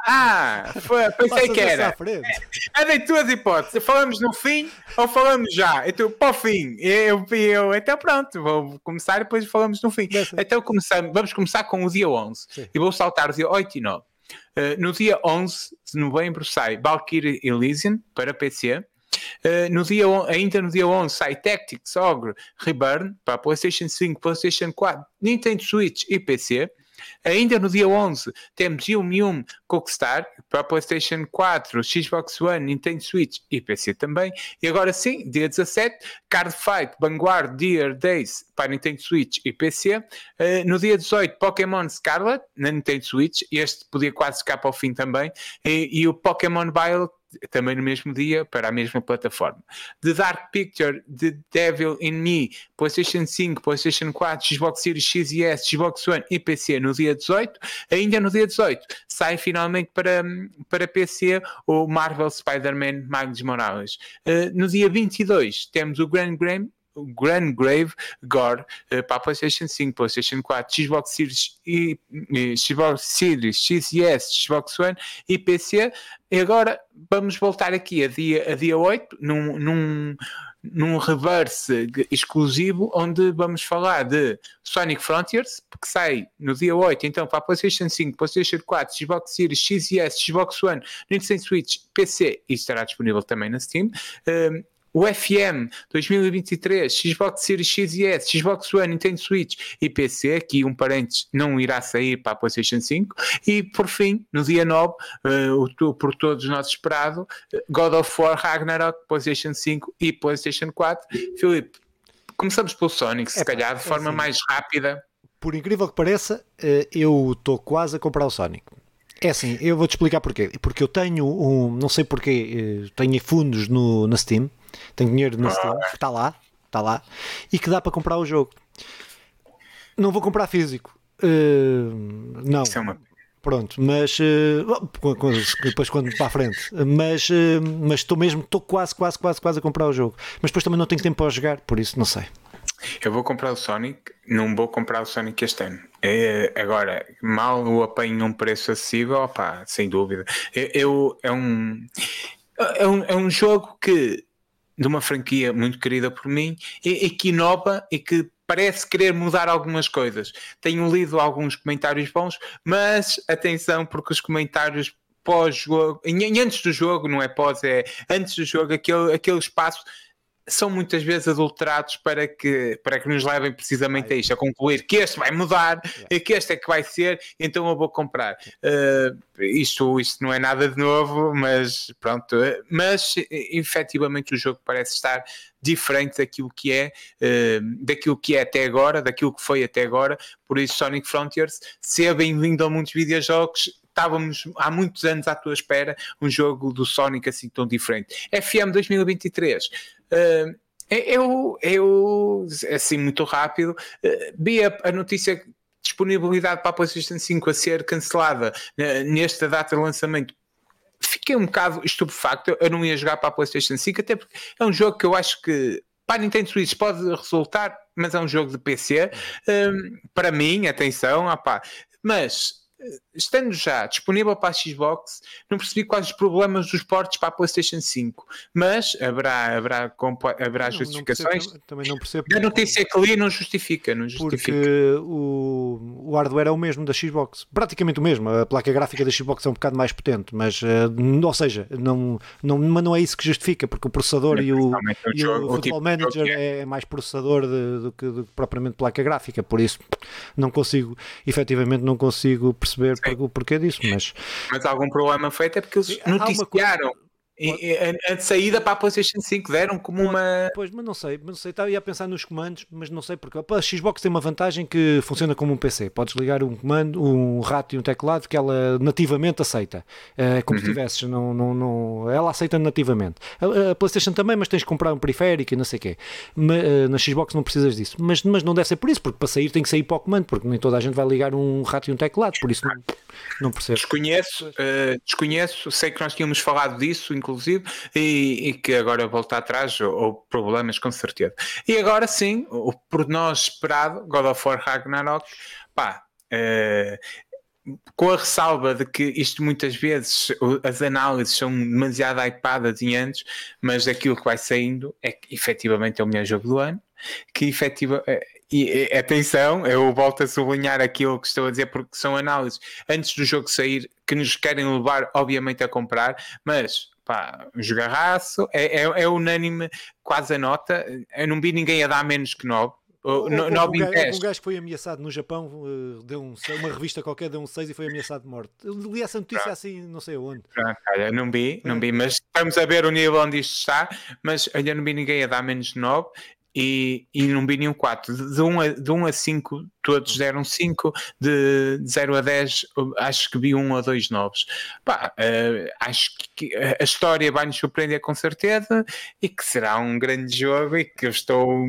Ah, foi, pensei que era. É, tu duas hipóteses. Falamos no fim ou falamos já? Então, para o fim. Eu, eu, então pronto, vou começar e depois falamos no fim. Então começamos, vamos começar com o dia 11. Sim. E vou saltar o dia 8 e 9. Uh, no dia 11 de novembro sai Valkyrie Elysium para PC. Uh, no dia, ainda no dia 11 sai Tactics Ogre Reburn para PlayStation 5, PlayStation 4, Nintendo Switch e PC. Ainda no dia 11 temos Yum Yum Cookstar para PlayStation 4, Xbox One, Nintendo Switch e PC também. E agora sim, dia 17, Card Fight Vanguard Dear Days para Nintendo Switch e PC. Uh, eh, no dia 18, Pokémon Scarlet na Nintendo Switch. Este podia quase ficar para o fim também. E, e o Pokémon Violet também no mesmo dia para a mesma plataforma. The Dark Picture, The Devil in Me, PlayStation 5, PlayStation 4, Xbox Series X e S, Xbox One e PC no dia 18. Ainda no dia 18 sai finalmente para, para PC o Marvel Spider-Man Miles Morales. Uh, no dia 22 temos o Grand Game Grand Grave Gore uh, para a PlayStation 5, PlayStation 4, Xbox Series e, e Xbox Series X e S, Xbox One e PC. E agora vamos voltar aqui a dia, a dia 8, num, num, num reverse exclusivo, onde vamos falar de Sonic Frontiers, que sai no dia 8, então para a PlayStation 5, PlayStation 4, Xbox Series X e S, Xbox One, Nintendo Switch, PC e estará disponível também na Steam. Um, o FM 2023, Xbox Series X e S, Xbox One, Nintendo Switch e PC, aqui um parênteses, não irá sair para a PlayStation 5. E por fim, no dia 9, uh, o, por todos nós esperado, God of War Ragnarok, PlayStation 5 e PlayStation 4. Filipe, começamos pelo Sonic, se é, calhar de é forma assim, mais rápida. Por incrível que pareça, eh, eu estou quase a comprar o Sonic. É assim, eu vou-te explicar porquê. Porque eu tenho um, não sei porquê, eh, tenho fundos no, na Steam tem dinheiro no Steam, está lá, está lá, e que dá para comprar o jogo. Não vou comprar físico. Uh, não. Isso é uma... Pronto, mas uh, depois quando para a frente, mas uh, mas estou mesmo, estou quase, quase, quase, quase a comprar o jogo. Mas depois também não tenho tempo para jogar, por isso não sei. Eu vou comprar o Sonic, não vou comprar o Sonic este ano. É, agora, mal o apanho num preço acessível, opá, sem dúvida. Eu, eu, é, um, é, um, é um jogo que de uma franquia muito querida por mim e, e que inova e que parece querer mudar algumas coisas. Tenho lido alguns comentários bons, mas atenção, porque os comentários pós-jogo, antes do jogo, não é pós, é antes do jogo, aquele, aquele espaço são muitas vezes adulterados para que, para que nos levem precisamente a isto, a concluir que este vai mudar, e que este é que vai ser, então eu vou comprar. Uh, isto, isto não é nada de novo, mas pronto. Mas efetivamente o jogo parece estar diferente daquilo que é, uh, daquilo que é até agora, daquilo que foi até agora. Por isso, Sonic Frontiers, seja bem-vindo a muitos videojogos estávamos há muitos anos à tua espera um jogo do Sonic assim tão diferente. FM 2023. Uh, eu, eu, assim, muito rápido, uh, vi a, a notícia disponibilidade para a PlayStation 5 a ser cancelada uh, nesta data de lançamento fiquei um bocado estupefacto. Eu não ia jogar para a PlayStation 5, até porque é um jogo que eu acho que para a Nintendo Switch pode resultar, mas é um jogo de PC. Um, para mim, atenção, opá, mas estando já disponível para a Xbox, não percebi quais os problemas dos portes para a PlayStation 5, mas haverá, haverá, haverá não, justificações. Não percebo, também não percebo. A notícia é que li não justifica, não justifica. Porque o, o hardware é o mesmo da Xbox, praticamente o mesmo. A placa gráfica da Xbox é um bocado mais potente, mas, uh, ou seja, não, não, mas não é isso que justifica, porque o processador é, e o, e jogo, o Football tipo Manager é. é. mais processador de, do, que, do que propriamente placa gráfica, por isso não consigo, efetivamente, não consigo perceber o porquê disso, mas... Mas algum problema foi até porque eles noticiaram e, a, a, saída para a PlayStation 5 deram como uma. Pois, mas não sei, mas não sei, estava a pensar nos comandos, mas não sei porque. A Xbox tem uma vantagem que funciona como um PC. Podes ligar um comando, um rato e um teclado que ela nativamente aceita. É como uhum. se tivesses, não, não, não, ela aceita nativamente. A, a, PlayStation também, mas tens de comprar um periférico e não sei o quê. Eh, na Xbox não precisas disso. Mas, mas não deve ser por isso, porque para sair tem que sair para o comando, porque nem toda a gente vai ligar um rato e um teclado, por isso não, não percebo. Desconheço, uh, desconheço, sei que nós tínhamos falado disso, inclusive, e, e que agora volta atrás, ou, problemas com certeza. E agora sim, o por nós esperado, God of War Ragnarok, pá, uh, com a ressalva de que isto muitas vezes as análises são demasiado hypadas em antes, mas aquilo que vai saindo é que efetivamente é o melhor jogo do ano, que efetiva, eh, e, atenção, eu volto a sublinhar aquilo que estou a dizer, porque são análises antes do jogo sair que nos querem levar, obviamente, a comprar, mas pá, um jogarraço, é, é, é unânime quase a nota. Eu não vi ninguém a dar menos que 9. Oh, no, um, gajo, um gajo foi ameaçado no Japão, uh, deu um, uma revista qualquer deu um 6 e foi ameaçado de morte. Eu li essa notícia assim, não sei onde. Pronto, olha, não vi, não vi, mas estamos a ver o nível onde isto está, mas ainda não vi ninguém a dar menos de 9 e, e não vi nenhum 4. De 1 a, de 1 a 5 todos deram 5, de 0 a 10 acho que vi um ou dois novos. Pá, uh, acho que a história vai nos surpreender com certeza e que será um grande jogo e que eu estou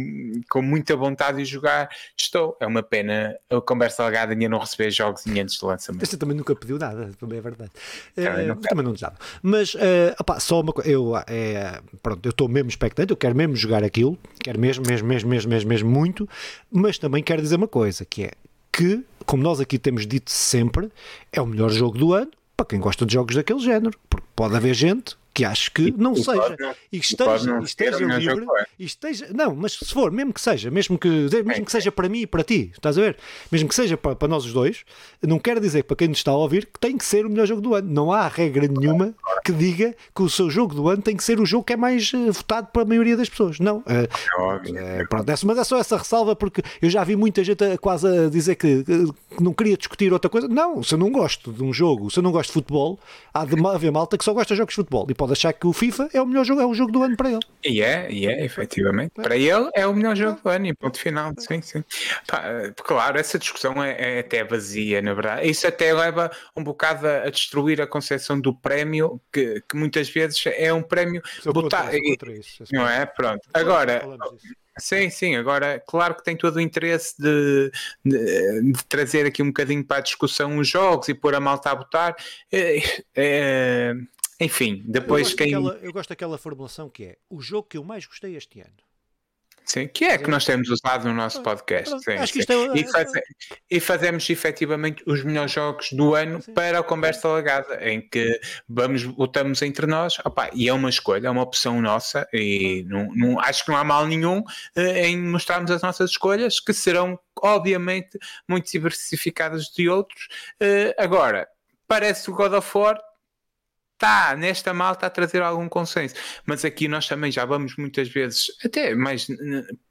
com muita vontade de jogar. Estou, é uma pena a conversa algada ainda não receber jogos antes do lançamento. Você também nunca pediu nada, também é verdade. Também, uh, também não desaba. Mas uh, opá, só uma coisa, eu, é, pronto, eu estou mesmo expectante, eu quero mesmo jogar aquilo, quero mesmo, mesmo, mesmo, mesmo, mesmo, mesmo muito, mas também quero dizer uma coisa que é que, como nós aqui temos dito sempre, é o melhor jogo do ano para quem gosta de jogos daquele género. Porque pode haver gente que acho que não e seja não, e que esteja, não esteja livre e esteja, não, mas se for, mesmo que seja, mesmo que, mesmo que seja para mim e para ti, estás a ver? Mesmo que seja para, para nós os dois, não quer dizer para quem nos está a ouvir que tem que ser o melhor jogo do ano. Não há regra nenhuma que diga que o seu jogo do ano tem que ser o jogo que é mais uh, votado para a maioria das pessoas. Não. Uh, uh, pronto, é, mas é só essa ressalva porque eu já vi muita gente a, quase a dizer que, que, não queria discutir outra coisa. Não, se eu não gosto de um jogo, se eu não gosto de futebol, há de haver malta que só gosta de jogos de futebol e pode achar que o FIFA é o melhor jogo, é o jogo do ano para ele. E é, e é, efetivamente. É. Para ele é o melhor jogo do ano e ponto final. Sim, sim. Pá, claro, essa discussão é, é, até vazia, na verdade. Isso até leva um bocado a, destruir a concepção do prémio, que, que muitas vezes é um prémio botar. Não é? Pronto. Agora. Sim, sim, agora claro que tem todo o interesse de, de, de, trazer aqui um bocadinho para a discussão os jogos e pôr a malta a botar. É, é, enfim, depois eu quem. Daquela, eu gosto daquela formulação que é o jogo que eu mais gostei este ano. Sim, que é que nós temos usado no nosso podcast. Sim, acho que isto é... e, faze... e, fazemos efetivamente os melhores jogos do ano sim. para a conversa alagada, em que vamos, votamos entre nós, opa, e é uma escolha, é uma opção nossa, e não, não, acho que não há mal nenhum uh, em mostrarmos as nossas escolhas, que serão, obviamente, muito diversificadas de outros. Uh, agora, parece o God of War está nesta malta a trazer algum consenso. Mas aqui nós também já vamos muitas vezes, até mais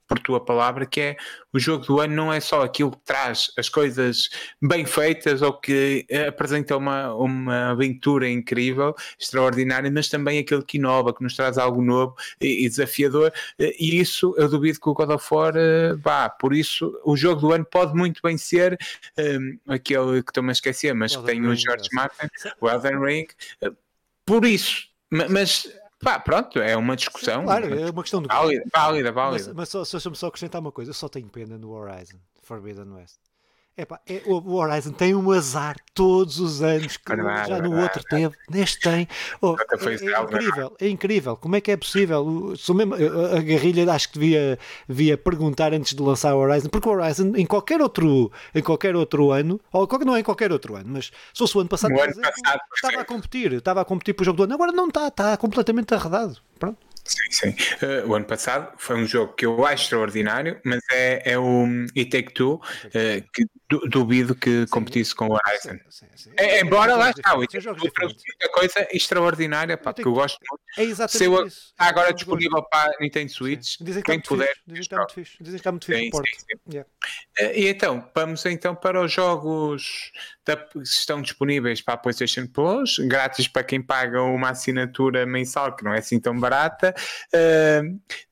por tua palavra, que é o jogo do ano não é só aquilo que traz as coisas bem feitas ou que apresenta uma, uma aventura incrível, extraordinária, mas também aquilo que inova, que nos traz algo novo e, e desafiador. E isso eu duvido que o God of War uh, vá. Por isso, o jogo do ano pode muito bem ser um, aquele que estou-me a esquecer, mas que tem o George Martin, o Elden Ring. Por isso. Mas, pá, pronto, é uma discussão. Claro, é uma questão de. Válida, válida, válida. Mas, mas só, só, só acrescentar uma coisa: eu só tenho pena no Horizon Forbidden West. Epá, é, o Horizon tem um azar todos os anos que já no outro teve, neste tem. Oh, é, é, incrível, é incrível. Como é que é possível? Mesmo, a guerrilha acho que devia, devia perguntar antes de lançar o Horizon, porque o Horizon em qualquer outro, em qualquer outro ano, ou não é em qualquer outro ano, mas se fosse o ano passado, ano passado estava a competir, estava a competir para o jogo do ano, agora não está, está completamente arredado. Pronto. Sim, sim. Uh, o ano passado foi um jogo que eu acho extraordinário, mas é, é o It Take Two, uh, que duvido que sim, competisse com o Horizon. Sim, sim, é, embora lá está, o It Take Two coisa extraordinária, pá, que eu gosto muito. É exatamente eu, isso. Está agora disponível para Nintendo Switch. Dizem que quem puder. Dizem que está muito fixe. Dizem que está muito fixe. Yeah. uh, e então, vamos então para os jogos da, que estão disponíveis para a PlayStation Plus, grátis para quem paga uma assinatura mensal que não é assim tão barata. Uh,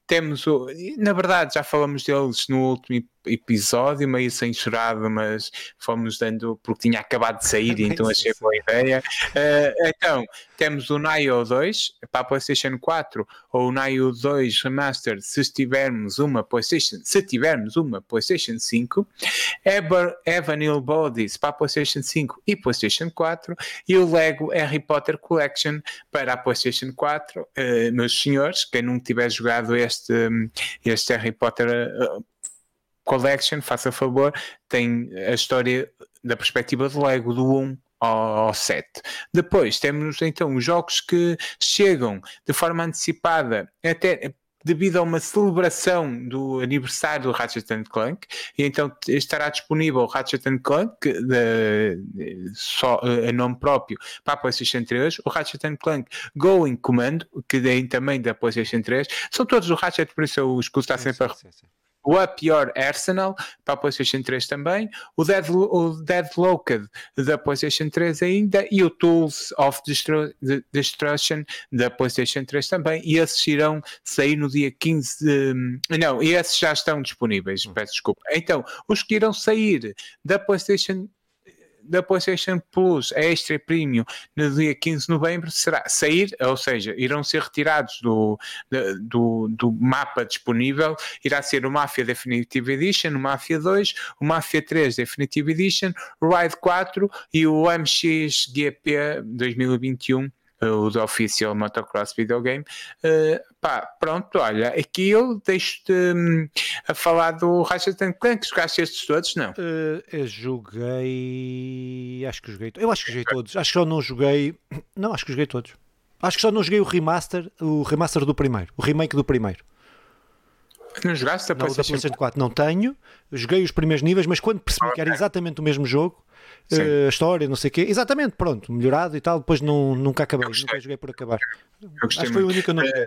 temos o. Na verdade, já falamos deles no último episódio, meio censurado, mas fomos dando porque tinha acabado de sair, então achei boa ideia. Uh, então, temos o Nio 2 para a PlayStation 4 ou o Nio 2 Remastered se tivermos uma PlayStation, se tivermos uma PlayStation 5, Ever, Evanil Bodies para a PlayStation 5 e PlayStation 4 e o Lego Harry Potter Collection para a PlayStation 4. Uh, meus senhores, quem não tiver jogado este, este Harry Potter uh, Collection, faça favor, tem a história da perspectiva de Lego, do 1 ao 7. Depois temos então os jogos que chegam de forma antecipada, até devido a uma celebração do aniversário do Ratchet Clank, e então estará disponível o Ratchet Clank de, de, só a nome próprio para a PlayStation 3, o Ratchet Clank Going Commando, que vem também da PlayStation 3, são todos o Ratchet, por isso eu escuto estar sempre a o Up Your Arsenal para a PlayStation 3 também, o, Dead, o Deadlocked da PlayStation 3 ainda e o Tools of Destru Destruction da PlayStation 3 também. E esses irão sair no dia 15 de. Não, esses já estão disponíveis, peço desculpa. Então, os que irão sair da PlayStation da PlayStation Plus Extra Premium no dia 15 de novembro será sair, ou seja, irão ser retirados do, do, do mapa disponível. Irá ser o Mafia Definitive Edition, o Mafia 2, o Mafia 3 Definitive Edition, o Ride 4 e o MXGP 2021 o do Official Motocross Videogame. Uh, pá, pronto, olha, aqui eu deixo-te um, a falar do Ratchet Clank. Jogaste estes todos? Não. Uh, eu joguei. Acho que joguei. Eu acho que joguei todos. Acho que só não joguei. Não, acho que joguei todos. Acho que só não joguei o remaster, o remaster do primeiro, o remake do primeiro. Não jogaste a PlayStation? Não, da PlayStation 4 não tenho. Joguei os primeiros níveis, mas quando percebi okay. que era exatamente o mesmo jogo, uh, a história, não sei o quê. Exatamente, pronto, melhorado e tal. Depois não, nunca acabei, nunca joguei por acabar. Acho que foi o único que eu não joguei.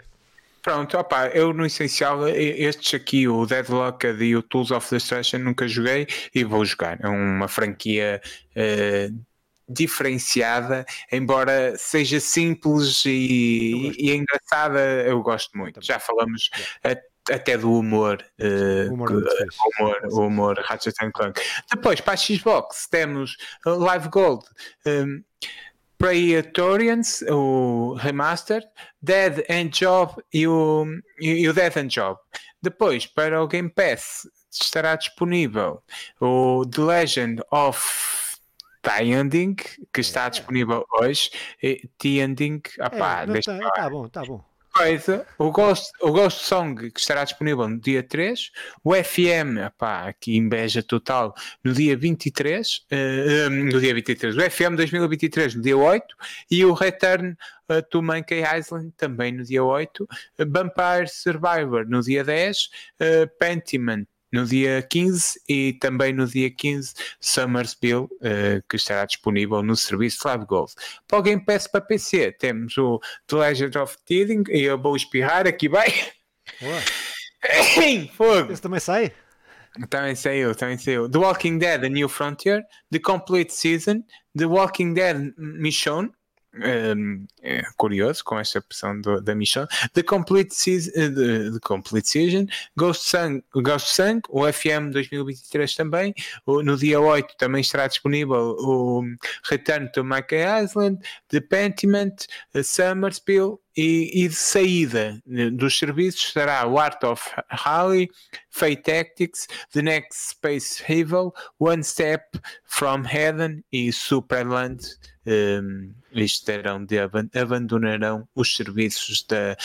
Pronto, opa, eu no essencial, estes aqui, o Deadlocked e o Tools of Destruction, nunca joguei e vou jogar. É uma franquia uh, diferenciada, embora seja simples e, e engraçada, eu gosto muito. Já falamos yeah até do humor, uh, humor, que, humor, o humor Ratchet Clank. Depois, para a Xbox, temos Live Gold, um, Praetorians, o Remaster, Dead and Job e o, e o Dead and Job. Depois, para o Game Pass, estará disponível o The Legend of The Ending, que está é. disponível hoje. The Ending, apá, é, tá, tá bom, tá bom coisa, o Ghost, o Ghost Song que estará disponível no dia 3, o FM, epá, aqui inveja total, no dia 23, uh, no dia 23, o FM 2023 no dia 8 e o Return uh, to Monkey Island também no dia 8, uh, Vampire Survivor no dia 10, uh, Pentiment no dia 15 e também no dia 15 Summersville, uh, que estará disponível no serviço Live Gold. Para o Game Pass para PC temos o The Legend of Teething e eu vou espirrar aqui bem. Fogo! Esse também sai? Também saiu, também saiu. The Walking Dead, A New Frontier, The Complete Season, The Walking Dead Mission, um, é curioso com esta opção do, da Michelle. The Complete, Season, uh, the Complete Season, Ghost Sun, Ghost Sun, o FM 2023 também. O, no dia 8 também estará disponível o Return to Monkey Island, The Pentiment, Summerspill e, e, de saída dos serviços será o Art of Rally, Fate Tactics, The Next Space Evil, One Step from Heaven e Superland um, eles terão de abandonarão os serviços da,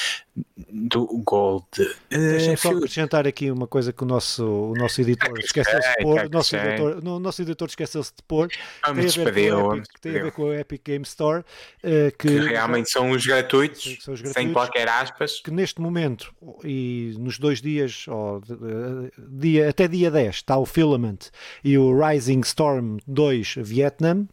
do Gold. Deixa-me só acrescentar aqui uma coisa que o nosso, o nosso editor esqueceu-se de pôr. O nosso editor, no, nosso editor esqueceu-se de pôr. Vamos tem a ver, com Epic, tem a ver com a Epic Game Store. Uh, que, que, realmente são os gratuitos, são os gratuitos, sem qualquer aspas. Que neste momento e nos dois dias, ou, dia, até dia 10, está o Filament e o Rising Storm 2 Vietnam,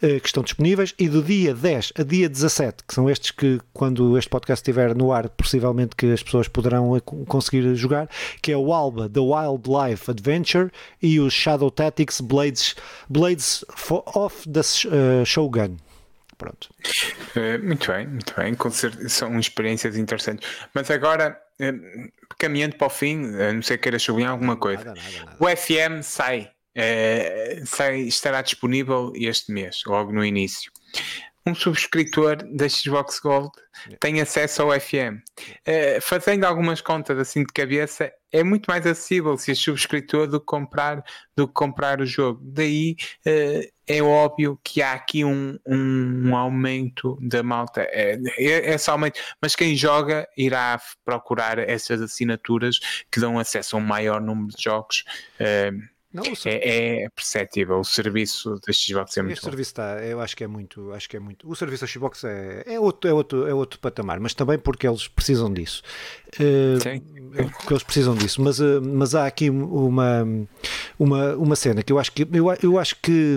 que estão disponíveis. E do dia 10 a dia 17, que são estes que, quando este podcast estiver no ar, possivelmente que as pessoas poderão conseguir jogar, que é o Alba The Wildlife Adventure e o Shadow Tactics Blades, Blades of the uh, Shogun. Pronto. Uh, muito bem, muito bem. São experiências interessantes. Mas agora, uh, caminhando para o fim, a não ser queira sublinhar alguma coisa. Nada, nada, nada. O FM sai, sai, estará disponível este mês, logo no início um subscritor da Xbox Gold tem acesso ao FM. Uh, eh, fazendo algumas contas assim de cabeça, é muito mais acessível se é subscritor do que comprar, do que comprar o jogo. Daí uh, é óbvio que há aqui um, um, um aumento da malta. É, é, é aumento, mas quem joga irá procurar essas assinaturas que dão acesso a um maior número de jogos. Uh, Não, é, é, perceptível. O serviço da Xbox é muito o serviço está, eu acho que é muito, acho que é muito. O serviço da Xbox é, é, outro, é, outro, é outro patamar, mas também porque eles precisam disso. Uh, Sim. Porque eles precisam disso. Mas, uh, mas há aqui uma, uma, uma cena que eu acho que eu, eu acho que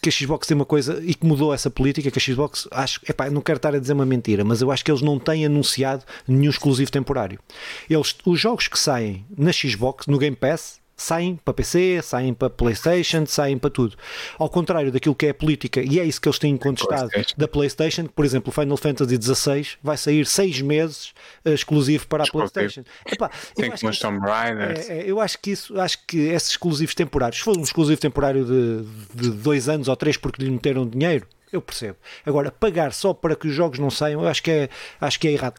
que a Xbox tem uma coisa e que mudou essa política que a Xbox acho, epá, não quero estar a dizer uma mentira, mas eu acho que eles não têm anunciado nenhum exclusivo temporário. Eles, os jogos que saem na Xbox, no Game Pass, saem para PC, saem para PlayStation, saem para tudo. Ao contrário daquilo que é a política, e é isso que eles têm contestado da PlayStation, por exemplo, Final Fantasy XVI vai sair seis meses uh, exclusivo para a PlayStation. Epá, os Tomb Raiders. É, é, eu acho que isso, acho que esses exclusivos temporários, se for um exclusivo temporário de, de dois anos ou três porque lhe meteram dinheiro, eu percebo. Agora, pagar só para que os jogos não saiam, eu acho que é, acho que é errado.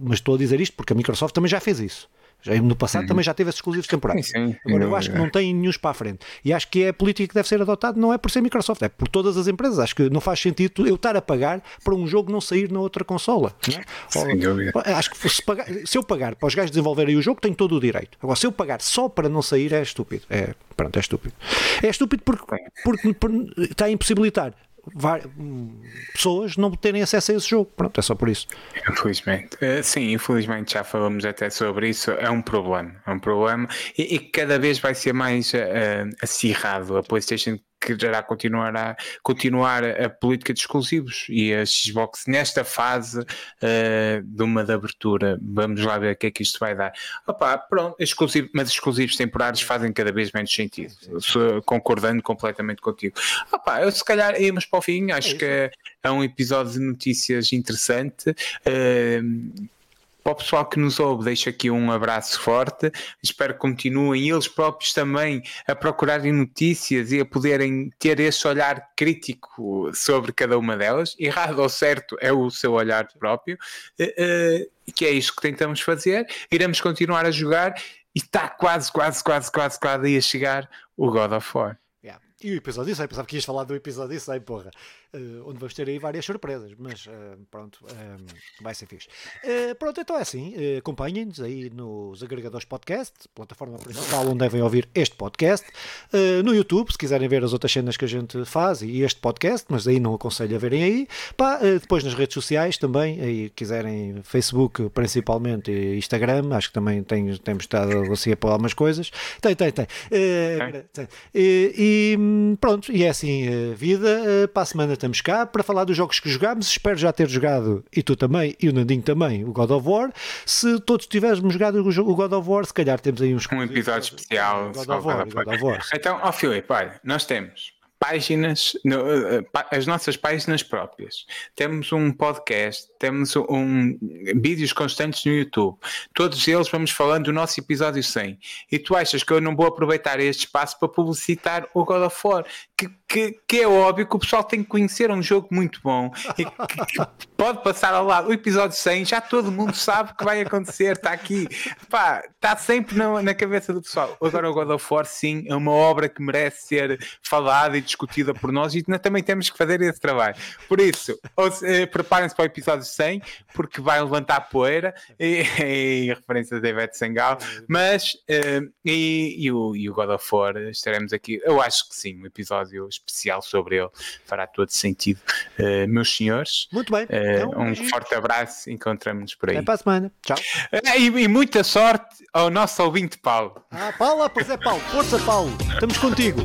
Mas estou a dizer isto porque a Microsoft também já fez isso. Já, no passado também já teve esses exclusivos temporários. Sim, sim. Agora, eu acho que não tem nenhum para a frente. E acho que é a política que deve ser adotada, não é por ser Microsoft, é por todas as empresas. Acho que não faz sentido eu estar a pagar para um jogo não sair na outra consola. É? Dúvida. Acho que se, pagar, se eu pagar para os gajos desenvolverem o jogo, tenho todo o direito. Agora, se eu pagar só para não sair, é estúpido. É, pronto, é estúpido. É estúpido porque, porque, porque está a impossibilitar pessoas não terem acesso a esse jogo. Pronto, é só por isso. Infelizmente. Uh, sim, infelizmente já falamos até sobre isso. É um problema. É um problema e, e cada vez vai ser mais uh, acirrado. A PlayStation quererá continuar a, continuar a política de exclusivos e a Xbox nesta fase uh, de uma de abertura, vamos lá ver o que é que isto vai dar. Opa, pronto, exclusivo, mas exclusivos temporários fazem cada vez menos sentido, concordando completamente contigo. Opa, eu se calhar íamos para o fim, acho é que é um episódio de notícias interessante. Uh, para o pessoal que nos ouve, deixo aqui um abraço forte. Espero que continuem eles próprios também a procurarem notícias e a poderem ter esse olhar crítico sobre cada uma delas. Errado ou certo é o seu olhar próprio, uh, uh, que é isso que tentamos fazer. Iremos continuar a jogar e está quase, quase, quase, quase, quase a chegar o God of War. E o episódio 6, pensava que ias falar do episódio 6, porra uh, onde vamos ter aí várias surpresas, mas uh, pronto, um, eh, vai ser fixe. Uh, pronto, então é assim, acompanhem-nos aí nos agregadores podcast, plataforma principal onde devem ouvir este podcast, no YouTube, se quiserem ver as outras cenas que a gente faz e este podcast, mas aí não aconselho a verem aí, Pá, depois nas redes sociais também, aí quiserem Facebook principalmente e Instagram, acho que também tem, temos estado assim a pôr algumas coisas, tem, tem, tem. tem. E, pronto, e é assim, vida, para a semana estamos cá para falar dos jogos que jogámos. Espero já ter jogado, e tu também, e o Nandinho também, o God of War. Se todos tivéssemos jogado o God of War, se calhar temos aí uns. Um episódio especial. God of War, God of War. Então, ó oh, Filipe, olha, nós temos páginas, no, eh, as nossas páginas próprias. Temos um podcast, temos um, vídeos constantes no YouTube. Todos eles vamos falando do nosso episódio 100. E tu achas que eu não vou aproveitar este espaço para publicitar o God of War? Que, que, que é óbvio que o pessoal tem que conhecer um jogo muito bom e que, que pode passar ao lado. O episódio 100 já todo mundo sabe o que vai acontecer, está aqui. Pá, está sempre na, na cabeça do pessoal. Agora o God of War, sim, é uma obra que merece ser falada e discutida por nós e também temos que fazer esse trabalho. Por isso, eh, preparem-se para o episódio 100, porque vai levantar poeira e, e referência da Ivete Sengal, mas uh, e, e, o, e o God of War estaremos aqui. Eu acho que sim, um episódio especial sobre ele fará todo sentido. Uh, meus senhores, muito bem. Uh, então, um forte abraço, encontramos-nos por aí. Até para a semana. Tchau. E, e muita sorte ao nosso ouvinte Paulo. Ah, Paulo, pois é, Paulo. Força, Paulo. Estamos contigo.